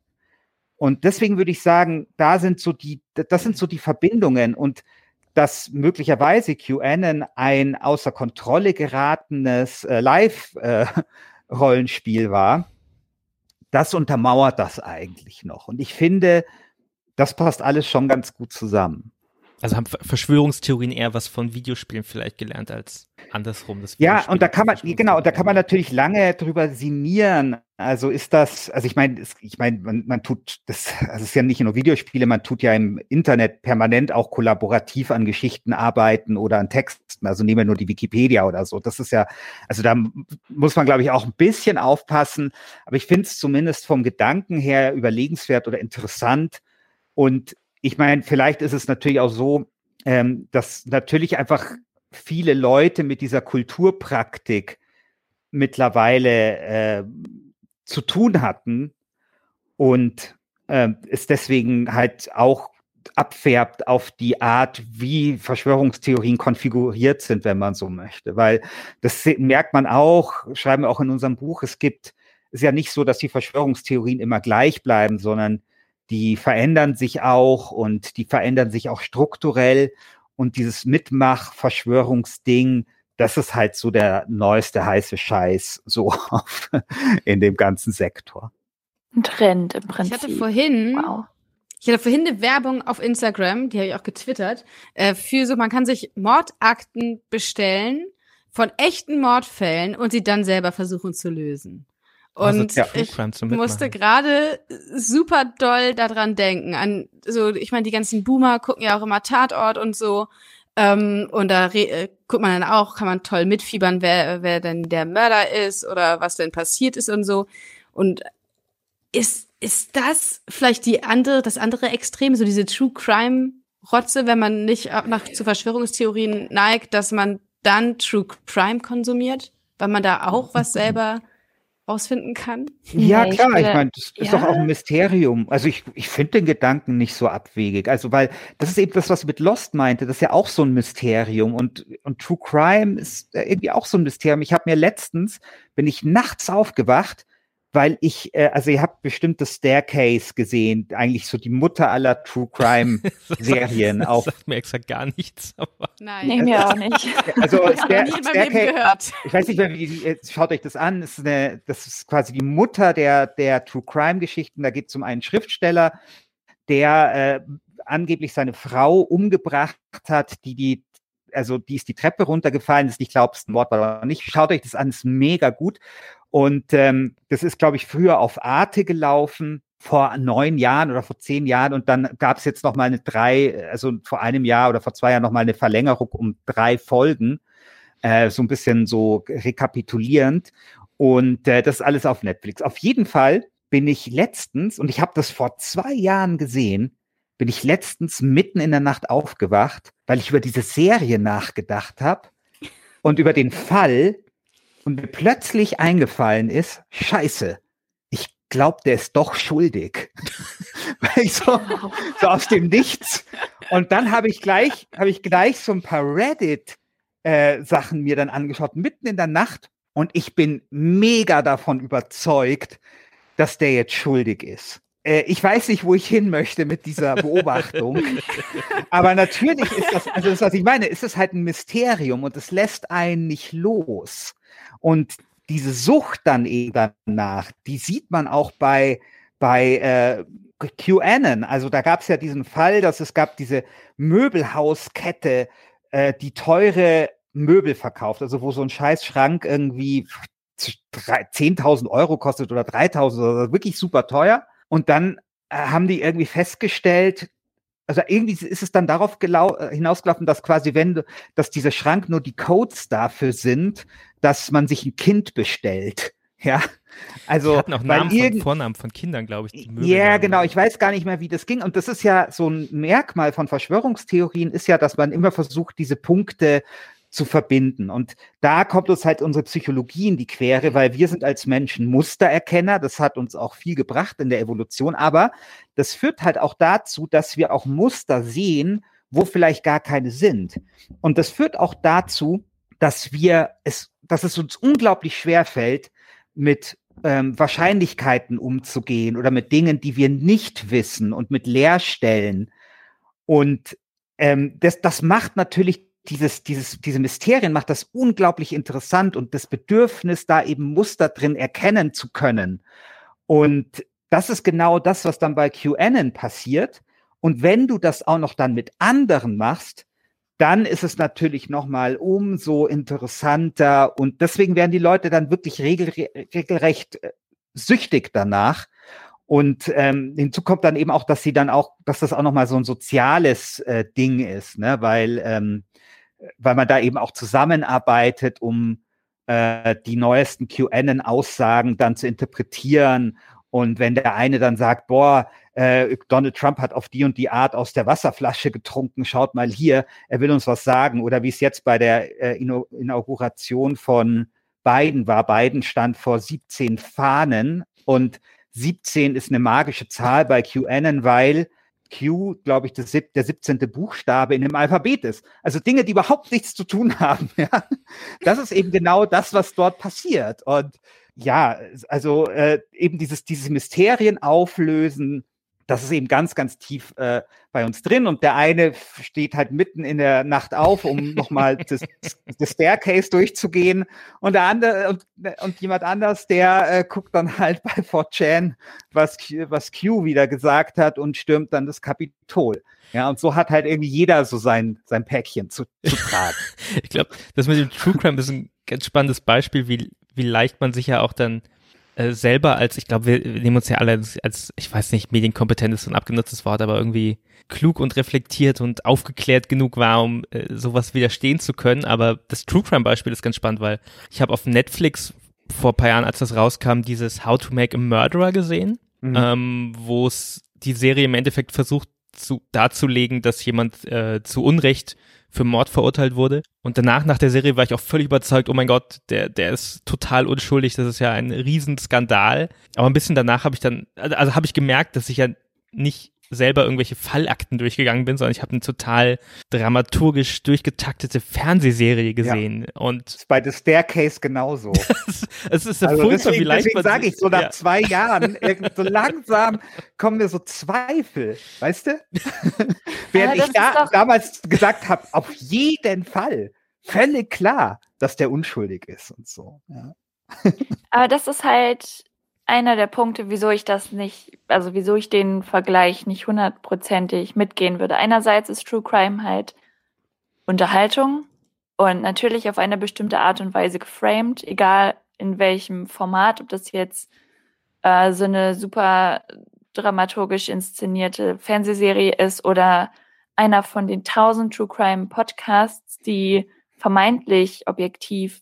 Und deswegen würde ich sagen, da sind so die, das sind so die Verbindungen und dass möglicherweise QAnon ein außer Kontrolle geratenes äh, Live-Rollenspiel äh, (laughs) war, das untermauert das eigentlich noch. Und ich finde, das passt alles schon ganz gut zusammen. Also haben Verschwörungstheorien eher was von Videospielen vielleicht gelernt als andersrum. ja, und da kann man, genau, da kann man natürlich lange drüber sinnieren. Also ist das, also ich meine, ich meine, man, man tut das, also es ist ja nicht nur Videospiele, man tut ja im Internet permanent auch kollaborativ an Geschichten arbeiten oder an Texten. Also nehmen wir nur die Wikipedia oder so. Das ist ja, also da muss man, glaube ich, auch ein bisschen aufpassen. Aber ich finde es zumindest vom Gedanken her überlegenswert oder interessant, und ich meine, vielleicht ist es natürlich auch so, ähm, dass natürlich einfach viele Leute mit dieser Kulturpraktik mittlerweile äh, zu tun hatten und äh, es deswegen halt auch abfärbt auf die Art, wie Verschwörungstheorien konfiguriert sind, wenn man so möchte. Weil das merkt man auch, schreiben wir auch in unserem Buch, es gibt, es ist ja nicht so, dass die Verschwörungstheorien immer gleich bleiben, sondern die verändern sich auch und die verändern sich auch strukturell. Und dieses Mitmach-Verschwörungsding, das ist halt so der neueste heiße Scheiß so (laughs) in dem ganzen Sektor. Ein Trend im Prinzip. Ich hatte vorhin, wow. ich hatte vorhin eine Werbung auf Instagram, die habe ich auch getwittert, äh, für so, man kann sich Mordakten bestellen von echten Mordfällen und sie dann selber versuchen zu lösen. Also und also, ja, ich musste gerade super doll daran denken. An so, ich meine, die ganzen Boomer gucken ja auch immer Tatort und so. Ähm, und da äh, guckt man dann auch, kann man toll mitfiebern, wer, wer denn der Mörder ist oder was denn passiert ist und so. Und ist, ist das vielleicht die andere, das andere Extrem, so diese True Crime Rotze, wenn man nicht nach zu Verschwörungstheorien neigt, dass man dann True Crime konsumiert, weil man da auch was (laughs) selber rausfinden kann? Ja, klar, ich, ich meine, das ist ja. doch auch ein Mysterium. Also ich, ich finde den Gedanken nicht so abwegig. Also, weil das ist eben das, was mit Lost meinte, das ist ja auch so ein Mysterium. Und, und True Crime ist irgendwie auch so ein Mysterium. Ich habe mir letztens, bin ich nachts aufgewacht weil ich, äh, also ihr habt bestimmt das Staircase gesehen, eigentlich so die Mutter aller True Crime (laughs) Serien. das, das sagt mir exakt gar nichts. Aber. Nein, nee, mir auch nicht. (laughs) Also Stair Staircase, ich weiß nicht, wie, schaut euch das an, das ist, eine, das ist quasi die Mutter der, der True Crime Geschichten. Da geht es um einen Schriftsteller, der äh, angeblich seine Frau umgebracht hat, die die also die ist die Treppe runtergefallen, ist nicht glaubst, ein Mord war oder nicht. Schaut euch das an, ist mega gut. Und ähm, das ist, glaube ich, früher auf Arte gelaufen vor neun Jahren oder vor zehn Jahren und dann gab es jetzt noch mal eine drei, also vor einem Jahr oder vor zwei Jahren noch mal eine Verlängerung um drei Folgen, äh, so ein bisschen so rekapitulierend und äh, das ist alles auf Netflix. Auf jeden Fall bin ich letztens und ich habe das vor zwei Jahren gesehen, bin ich letztens mitten in der Nacht aufgewacht, weil ich über diese Serie nachgedacht habe und über den Fall und mir plötzlich eingefallen ist, scheiße, ich glaube, der ist doch schuldig. (laughs) weil ich so, so aus dem Nichts. Und dann habe ich gleich, habe ich gleich so ein paar Reddit äh, Sachen mir dann angeschaut, mitten in der Nacht. Und ich bin mega davon überzeugt, dass der jetzt schuldig ist. Äh, ich weiß nicht, wo ich hin möchte mit dieser Beobachtung. (laughs) Aber natürlich ist das, also das, was ich meine, ist es halt ein Mysterium und es lässt einen nicht los. Und diese Sucht dann eben danach, die sieht man auch bei, bei äh, QAnon. Also da gab es ja diesen Fall, dass es gab diese Möbelhauskette, äh, die teure Möbel verkauft, also wo so ein Scheißschrank irgendwie 10.000 Euro kostet oder 3.000 oder wirklich super teuer. Und dann äh, haben die irgendwie festgestellt, also irgendwie ist es dann darauf äh, hinausgelaufen, dass quasi, wenn, dass dieser Schrank nur die Codes dafür sind, dass man sich ein Kind bestellt. (laughs) Ja, also. Die hatten auch Namen von, Vornamen von Kindern, glaube ich. ja, genau. Ich weiß gar nicht mehr, wie das ging. Und das ist ja so ein Merkmal von Verschwörungstheorien, ist ja, dass man immer versucht, diese Punkte zu verbinden. Und da kommt uns halt unsere Psychologie in die Quere, weil wir sind als Menschen Mustererkenner. Das hat uns auch viel gebracht in der Evolution. Aber das führt halt auch dazu, dass wir auch Muster sehen, wo vielleicht gar keine sind. Und das führt auch dazu, dass wir es, dass es uns unglaublich schwer fällt, mit ähm, Wahrscheinlichkeiten umzugehen oder mit Dingen, die wir nicht wissen und mit Leerstellen. Und ähm, das, das macht natürlich dieses, dieses, diese Mysterien macht das unglaublich interessant und das Bedürfnis, da eben Muster drin erkennen zu können. Und das ist genau das, was dann bei QAnon passiert. Und wenn du das auch noch dann mit anderen machst, dann ist es natürlich nochmal umso interessanter und deswegen werden die Leute dann wirklich regel, regelrecht äh, süchtig danach. Und ähm, hinzu kommt dann eben auch, dass sie dann auch, dass das auch nochmal so ein soziales äh, Ding ist, ne? weil ähm, weil man da eben auch zusammenarbeitet, um äh, die neuesten QAnon-Aussagen dann zu interpretieren. Und wenn der eine dann sagt, boah, äh, Donald Trump hat auf die und die Art aus der Wasserflasche getrunken, schaut mal hier, er will uns was sagen. Oder wie es jetzt bei der äh, Inauguration von Biden war. Biden stand vor 17 Fahnen und 17 ist eine magische Zahl bei QAnon, weil Q, glaube ich, das, der 17. Buchstabe in dem Alphabet ist. Also Dinge, die überhaupt nichts zu tun (laughs) haben. Ja? Das ist eben genau das, was dort passiert. Und ja, also äh, eben dieses, dieses Mysterien auflösen, das ist eben ganz, ganz tief äh, bei uns drin. Und der eine steht halt mitten in der Nacht auf, um nochmal (laughs) das, das Staircase durchzugehen. Und der andere und, und jemand anders, der äh, guckt dann halt bei 4chan, was, was Q wieder gesagt hat und stürmt dann das Kapitol. Ja, und so hat halt irgendwie jeder so sein, sein Päckchen zu, zu tragen. (laughs) ich glaube, das mit dem True Crime ist ein ganz spannendes Beispiel, wie, wie leicht man sich ja auch dann äh, selber als, ich glaube, wir nehmen uns ja alle als, als, ich weiß nicht, medienkompetent ist ein abgenutztes Wort, aber irgendwie klug und reflektiert und aufgeklärt genug war, um äh, sowas widerstehen zu können. Aber das True Crime Beispiel ist ganz spannend, weil ich habe auf Netflix vor ein paar Jahren, als das rauskam, dieses How to Make a Murderer gesehen, mhm. ähm, wo es die Serie im Endeffekt versucht zu, darzulegen, dass jemand äh, zu Unrecht für Mord verurteilt wurde. Und danach, nach der Serie, war ich auch völlig überzeugt, oh mein Gott, der, der ist total unschuldig, das ist ja ein Riesenskandal. Aber ein bisschen danach habe ich dann, also, also habe ich gemerkt, dass ich ja nicht selber irgendwelche Fallakten durchgegangen bin, sondern ich habe eine total dramaturgisch durchgetaktete Fernsehserie gesehen. Ja. Und bei The Staircase genauso. (laughs) es ist ja also furchtbar, deswegen. Deswegen sage ich so nach ja. zwei (laughs) Jahren, so langsam kommen mir so Zweifel, weißt du? (laughs) Während ich da, damals gesagt habe, auf jeden Fall, völlig klar, dass der unschuldig ist und so. Ja. Aber das ist halt einer der Punkte, wieso ich das nicht, also wieso ich den Vergleich nicht hundertprozentig mitgehen würde. Einerseits ist True Crime halt Unterhaltung und natürlich auf eine bestimmte Art und Weise geframed, egal in welchem Format, ob das jetzt äh, so eine super dramaturgisch inszenierte Fernsehserie ist oder einer von den tausend True Crime Podcasts, die vermeintlich objektiv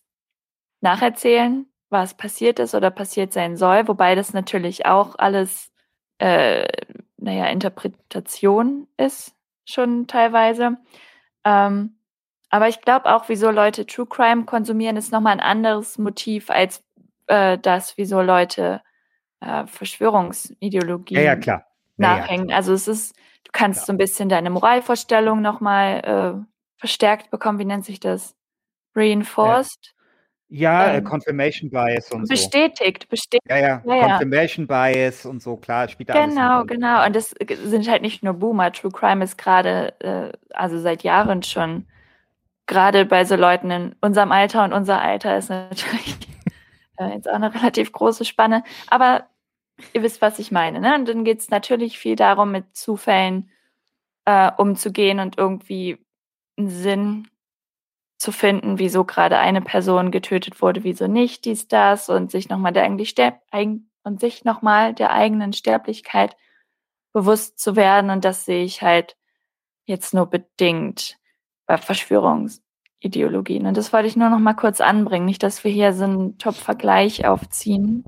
nacherzählen, was passiert ist oder passiert sein soll, wobei das natürlich auch alles äh, naja, Interpretation ist, schon teilweise. Ähm, aber ich glaube auch, wieso Leute True Crime konsumieren, ist nochmal ein anderes Motiv als äh, das, wieso Leute äh, Verschwörungsideologien ja, ja, klar. Ja, nachhängen. Ja. Also es ist, du kannst ja. so ein bisschen deine Moralvorstellung nochmal äh, verstärkt bekommen. Wie nennt sich das? Reinforced? Ja, äh, ähm, Confirmation Bias und bestätigt, so. Bestätigt, Ja, ja, ja, Confirmation Bias und so, klar, spielt da Genau, alles genau. Und das sind halt nicht nur Boomer. True Crime ist gerade, äh, also seit Jahren schon, gerade bei so Leuten in unserem Alter und unser Alter ist natürlich (laughs) äh, jetzt auch eine relativ große Spanne. Aber ihr wisst, was ich meine. Ne? Und dann geht es natürlich viel darum, mit Zufällen äh, umzugehen und irgendwie einen Sinn zu finden, wieso gerade eine Person getötet wurde, wieso nicht, dies, das und sich nochmal der eigentlich der eigenen Sterblichkeit bewusst zu werden. Und das sehe ich halt jetzt nur bedingt bei Verschwörungsideologien. Und das wollte ich nur noch mal kurz anbringen. Nicht, dass wir hier so einen Top-Vergleich aufziehen,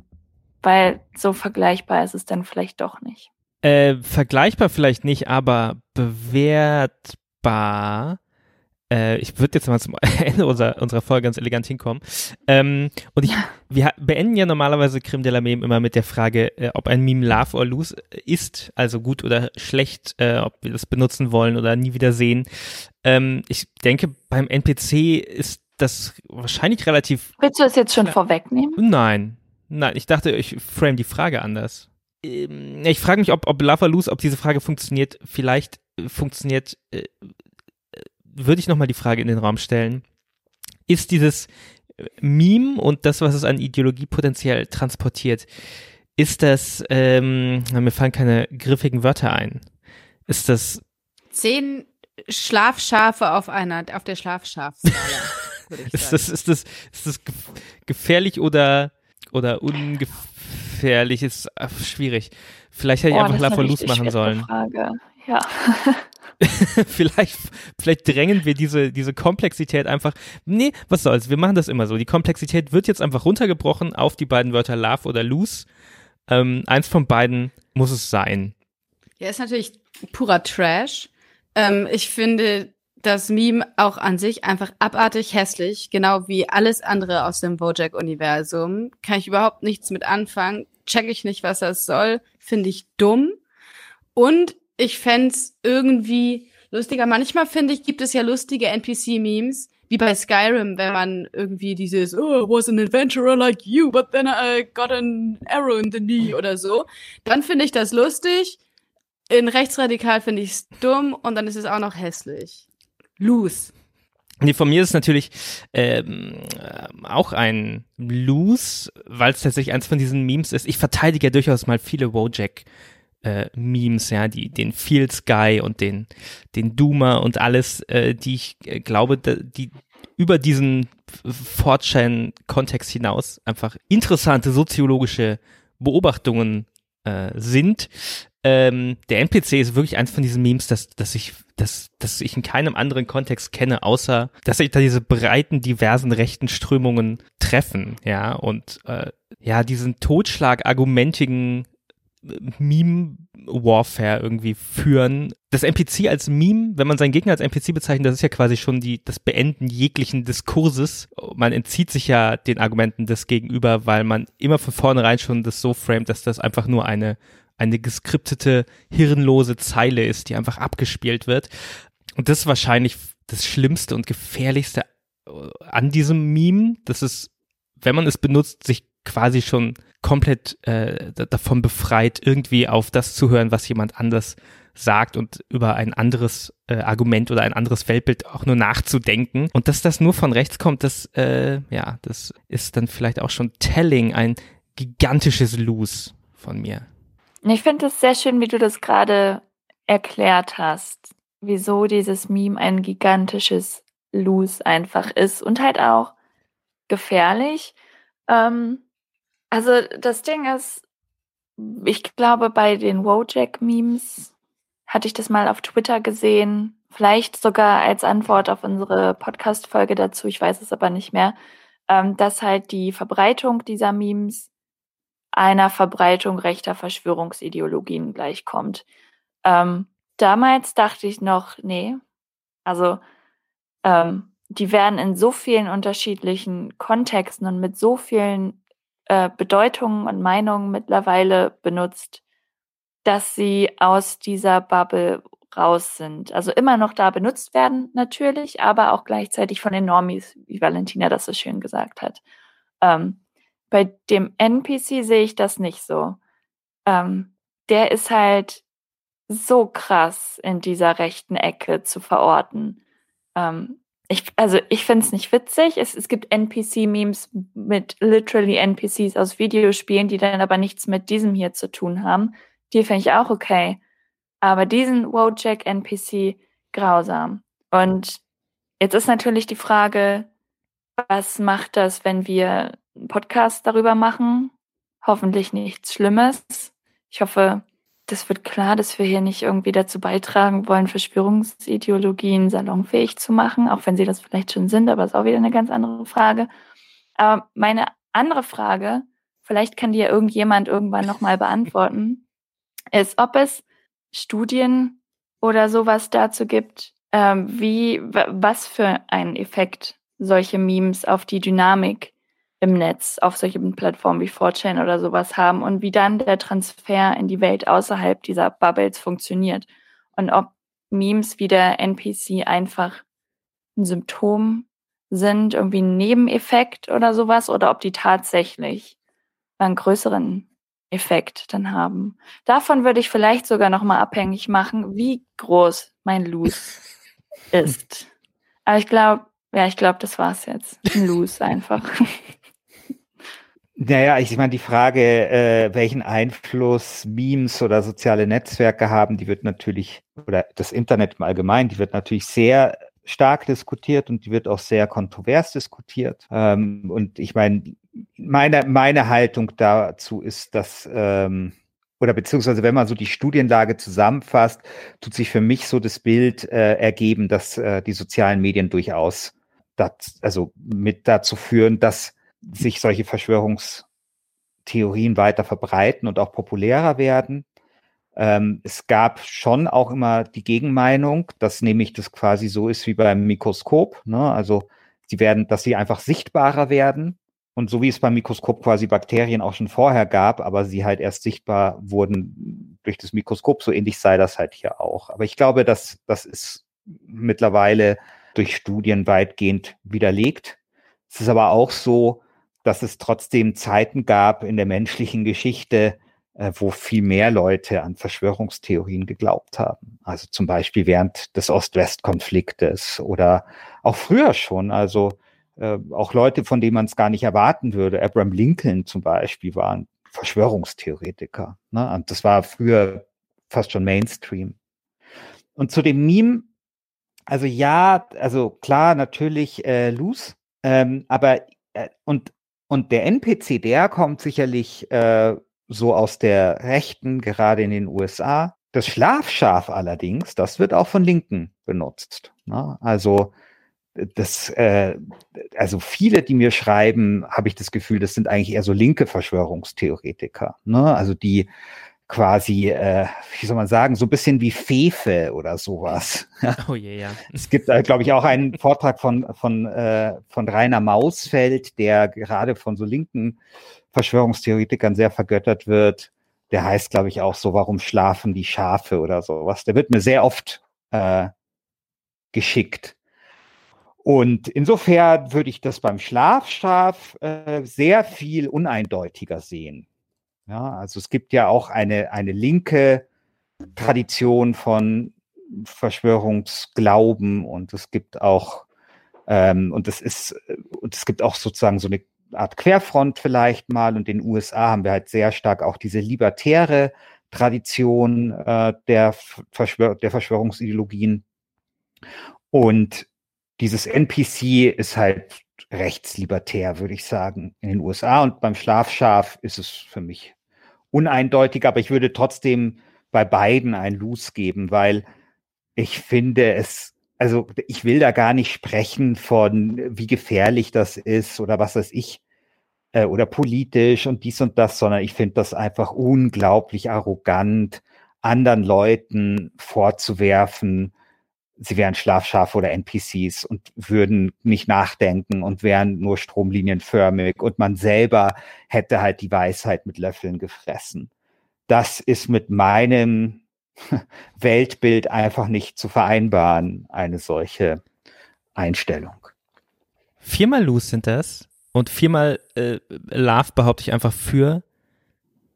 weil so vergleichbar ist es dann vielleicht doch nicht. Äh, vergleichbar vielleicht nicht, aber bewertbar äh, ich würde jetzt mal zum (laughs) Ende unserer, unserer Folge ganz elegant hinkommen. Ähm, und ich, (laughs) wir beenden ja normalerweise Creme de la Meme immer mit der Frage, äh, ob ein Meme Love or Lose ist, also gut oder schlecht, äh, ob wir das benutzen wollen oder nie wieder sehen. Ähm, ich denke, beim NPC ist das wahrscheinlich relativ. Willst du das jetzt schon vorwegnehmen? Nein. Nein, ich dachte, ich frame die Frage anders. Ähm, ich frage mich, ob, ob Love or Lose, ob diese Frage funktioniert. Vielleicht äh, funktioniert äh, würde ich nochmal die Frage in den Raum stellen. Ist dieses Meme und das, was es an Ideologie potenziell transportiert, ist das, ähm, mir fallen keine griffigen Wörter ein. Ist das zehn Schlafschafe auf einer, auf der Schlafschafskala? (laughs) ist das, ist das, ist das gefährlich oder, oder ungefährlich? Ist äh, schwierig. Vielleicht hätte ich oh, einfach La Loose machen sollen. Frage. Ja. (laughs) (laughs) vielleicht, vielleicht drängen wir diese, diese Komplexität einfach. Nee, was soll's, wir machen das immer so. Die Komplexität wird jetzt einfach runtergebrochen auf die beiden Wörter Love oder Lose. Ähm, eins von beiden muss es sein. Ja, ist natürlich purer Trash. Ähm, ich finde das Meme auch an sich einfach abartig hässlich, genau wie alles andere aus dem Bojack-Universum. Kann ich überhaupt nichts mit anfangen. Check ich nicht, was das soll. Finde ich dumm. Und ich fände irgendwie lustiger. Manchmal finde ich, gibt es ja lustige NPC-Memes, wie bei Skyrim, wenn man irgendwie dieses, oh, was an adventurer like you, but then I got an arrow in the knee oder so. Dann finde ich das lustig. In Rechtsradikal finde ich es dumm und dann ist es auch noch hässlich. Loose. Nee, von mir ist es natürlich ähm, äh, auch ein Loose, weil es tatsächlich eins von diesen Memes ist. Ich verteidige ja durchaus mal viele Wojak äh, Memes, ja, die, den Field Guy und den, den Doomer und alles, äh, die ich äh, glaube, die über diesen Fortschein-Kontext hinaus einfach interessante soziologische Beobachtungen äh, sind. Ähm, der NPC ist wirklich eins von diesen Memes, dass, dass ich, dass, dass ich in keinem anderen Kontext kenne, außer dass sich da diese breiten, diversen rechten Strömungen treffen, ja, und äh, ja, diesen totschlagargumentigen Meme-Warfare irgendwie führen. Das NPC als Meme, wenn man seinen Gegner als NPC bezeichnet, das ist ja quasi schon die, das Beenden jeglichen Diskurses. Man entzieht sich ja den Argumenten des Gegenüber, weil man immer von vornherein schon das so framet, dass das einfach nur eine, eine geskriptete, hirnlose Zeile ist, die einfach abgespielt wird. Und das ist wahrscheinlich das Schlimmste und Gefährlichste äh, an diesem Meme, dass es, wenn man es benutzt, sich quasi schon komplett äh, davon befreit, irgendwie auf das zu hören, was jemand anders sagt und über ein anderes äh, Argument oder ein anderes Weltbild auch nur nachzudenken. Und dass das nur von rechts kommt, das, äh, ja, das ist dann vielleicht auch schon telling, ein gigantisches Lose von mir. Ich finde es sehr schön, wie du das gerade erklärt hast, wieso dieses Meme ein gigantisches Lose einfach ist und halt auch gefährlich. Ähm, also das Ding ist, ich glaube, bei den Wojak-Memes hatte ich das mal auf Twitter gesehen, vielleicht sogar als Antwort auf unsere Podcast-Folge dazu, ich weiß es aber nicht mehr, ähm, dass halt die Verbreitung dieser Memes einer Verbreitung rechter Verschwörungsideologien gleichkommt. Ähm, damals dachte ich noch, nee, also ähm, die werden in so vielen unterschiedlichen Kontexten und mit so vielen äh, Bedeutungen und Meinungen mittlerweile benutzt, dass sie aus dieser Bubble raus sind. Also immer noch da benutzt werden natürlich, aber auch gleichzeitig von den Normies, wie Valentina das so schön gesagt hat. Ähm, bei dem NPC sehe ich das nicht so. Ähm, der ist halt so krass in dieser rechten Ecke zu verorten. Ähm, ich, also ich finde es nicht witzig. Es, es gibt NPC-Memes mit literally NPCs aus Videospielen, die dann aber nichts mit diesem hier zu tun haben. Die finde ich auch okay. Aber diesen Wojak NPC grausam. Und jetzt ist natürlich die Frage, was macht das, wenn wir einen Podcast darüber machen? Hoffentlich nichts Schlimmes. Ich hoffe, das wird klar, dass wir hier nicht irgendwie dazu beitragen wollen, Verschwörungsideologien salonfähig zu machen, auch wenn sie das vielleicht schon sind, aber ist auch wieder eine ganz andere Frage. Aber meine andere Frage, vielleicht kann die ja irgendjemand irgendwann nochmal beantworten, (laughs) ist, ob es Studien oder sowas dazu gibt, ähm, wie, was für einen Effekt solche Memes auf die Dynamik im Netz auf solchen Plattformen wie 4chan oder sowas haben und wie dann der Transfer in die Welt außerhalb dieser Bubbles funktioniert und ob Memes wie der NPC einfach ein Symptom sind, irgendwie ein Nebeneffekt oder sowas oder ob die tatsächlich einen größeren Effekt dann haben. Davon würde ich vielleicht sogar noch mal abhängig machen, wie groß mein Lose (laughs) ist. Aber ich glaube, ja, ich glaube, das war's jetzt. Ein Lose einfach. (laughs) Naja, ich meine, die Frage, äh, welchen Einfluss Memes oder soziale Netzwerke haben, die wird natürlich, oder das Internet im Allgemeinen, die wird natürlich sehr stark diskutiert und die wird auch sehr kontrovers diskutiert. Ähm, und ich meine, meine, meine Haltung dazu ist, dass, ähm, oder beziehungsweise wenn man so die Studienlage zusammenfasst, tut sich für mich so das Bild äh, ergeben, dass äh, die sozialen Medien durchaus das, also mit dazu führen, dass sich solche Verschwörungstheorien weiter verbreiten und auch populärer werden. Ähm, es gab schon auch immer die Gegenmeinung, dass nämlich das quasi so ist wie beim Mikroskop. Ne? Also sie werden, dass sie einfach sichtbarer werden. Und so wie es beim Mikroskop quasi Bakterien auch schon vorher gab, aber sie halt erst sichtbar wurden durch das Mikroskop, so ähnlich sei das halt hier auch. Aber ich glaube, dass das ist mittlerweile durch Studien weitgehend widerlegt. Es ist aber auch so, dass es trotzdem Zeiten gab in der menschlichen Geschichte, äh, wo viel mehr Leute an Verschwörungstheorien geglaubt haben. Also zum Beispiel während des Ost-West-Konfliktes oder auch früher schon. Also äh, auch Leute, von denen man es gar nicht erwarten würde. Abraham Lincoln zum Beispiel war ein Verschwörungstheoretiker. Ne? Und das war früher fast schon Mainstream. Und zu dem Meme, also ja, also klar, natürlich äh, loose, ähm, aber äh, und und der NPC, der kommt sicherlich äh, so aus der Rechten, gerade in den USA. Das Schlafschaf allerdings, das wird auch von Linken benutzt. Ne? Also das, äh, also viele, die mir schreiben, habe ich das Gefühl, das sind eigentlich eher so linke Verschwörungstheoretiker. Ne? Also die quasi, äh, wie soll man sagen, so ein bisschen wie Fefe oder sowas. Oh je, ja. (laughs) Es gibt, äh, glaube ich, auch einen Vortrag von, von, äh, von Rainer Mausfeld, der gerade von so linken Verschwörungstheoretikern sehr vergöttert wird. Der heißt, glaube ich, auch so, warum schlafen die Schafe oder sowas. Der wird mir sehr oft äh, geschickt. Und insofern würde ich das beim Schlafschaf äh, sehr viel uneindeutiger sehen. Ja, also es gibt ja auch eine, eine linke Tradition von Verschwörungsglauben und es gibt auch, ähm, und es ist, und es gibt auch sozusagen so eine Art Querfront vielleicht mal und in den USA haben wir halt sehr stark auch diese libertäre Tradition äh, der, Verschwör der Verschwörungsideologien. Und dieses NPC ist halt rechtslibertär, würde ich sagen, in den USA. Und beim Schlafschaf ist es für mich uneindeutig, aber ich würde trotzdem bei beiden ein Los geben, weil ich finde es, also ich will da gar nicht sprechen von, wie gefährlich das ist oder was weiß ich, äh, oder politisch und dies und das, sondern ich finde das einfach unglaublich arrogant, anderen Leuten vorzuwerfen, sie wären Schlafschafe oder NPCs und würden nicht nachdenken und wären nur stromlinienförmig und man selber hätte halt die Weisheit mit Löffeln gefressen. Das ist mit meinem (laughs) Weltbild einfach nicht zu vereinbaren, eine solche Einstellung. Viermal Loose sind das und viermal äh, Love behaupte ich einfach für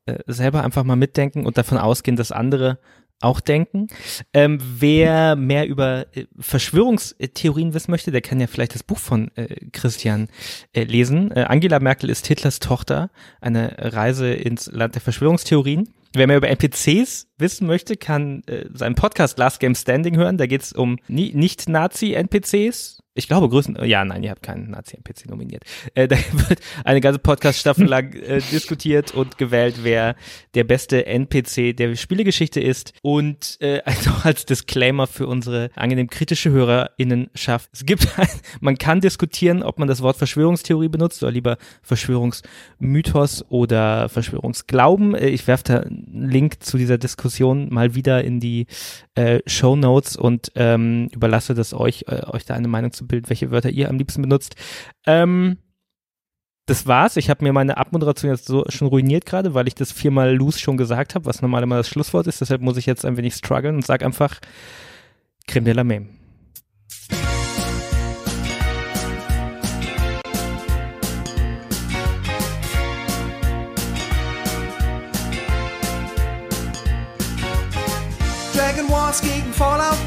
äh, selber einfach mal mitdenken und davon ausgehen, dass andere auch denken. Ähm, wer mehr über äh, Verschwörungstheorien wissen möchte, der kann ja vielleicht das Buch von äh, Christian äh, lesen. Äh, Angela Merkel ist Hitlers Tochter, eine Reise ins Land der Verschwörungstheorien. Wer mehr über NPCs wissen möchte, kann äh, seinen Podcast Last Game Standing hören. Da geht es um nicht-Nazi-NPCs, ich glaube, Größen, ja, nein, ihr habt keinen Nazi-NPC nominiert. (laughs) Äh, da wird eine ganze Podcast-Staffel lang äh, (laughs) diskutiert und gewählt, wer der beste NPC der Spielegeschichte ist. Und äh, also als Disclaimer für unsere angenehm kritische HörerInnen schafft. Es gibt, ein, man kann diskutieren, ob man das Wort Verschwörungstheorie benutzt oder lieber Verschwörungsmythos oder Verschwörungsglauben. Äh, ich werfe da einen Link zu dieser Diskussion mal wieder in die äh, Show Notes und ähm, überlasse das euch, äh, euch da eine Meinung zu bilden, welche Wörter ihr am liebsten benutzt. Ähm, das war's. Ich habe mir meine Abmoderation jetzt so schon ruiniert gerade, weil ich das viermal loose schon gesagt habe, was normalerweise das Schlusswort ist. Deshalb muss ich jetzt ein wenig strugglen und sage einfach Creme de la Meme.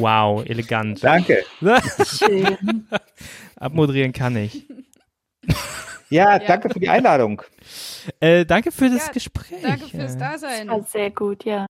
Wow, elegant. Danke. Schön. (laughs) Abmoderieren kann ich. Ja, danke für die Einladung. Äh, danke für das Ja, Gespräch. Danke fürs Dasein. Das war sehr gut, ja.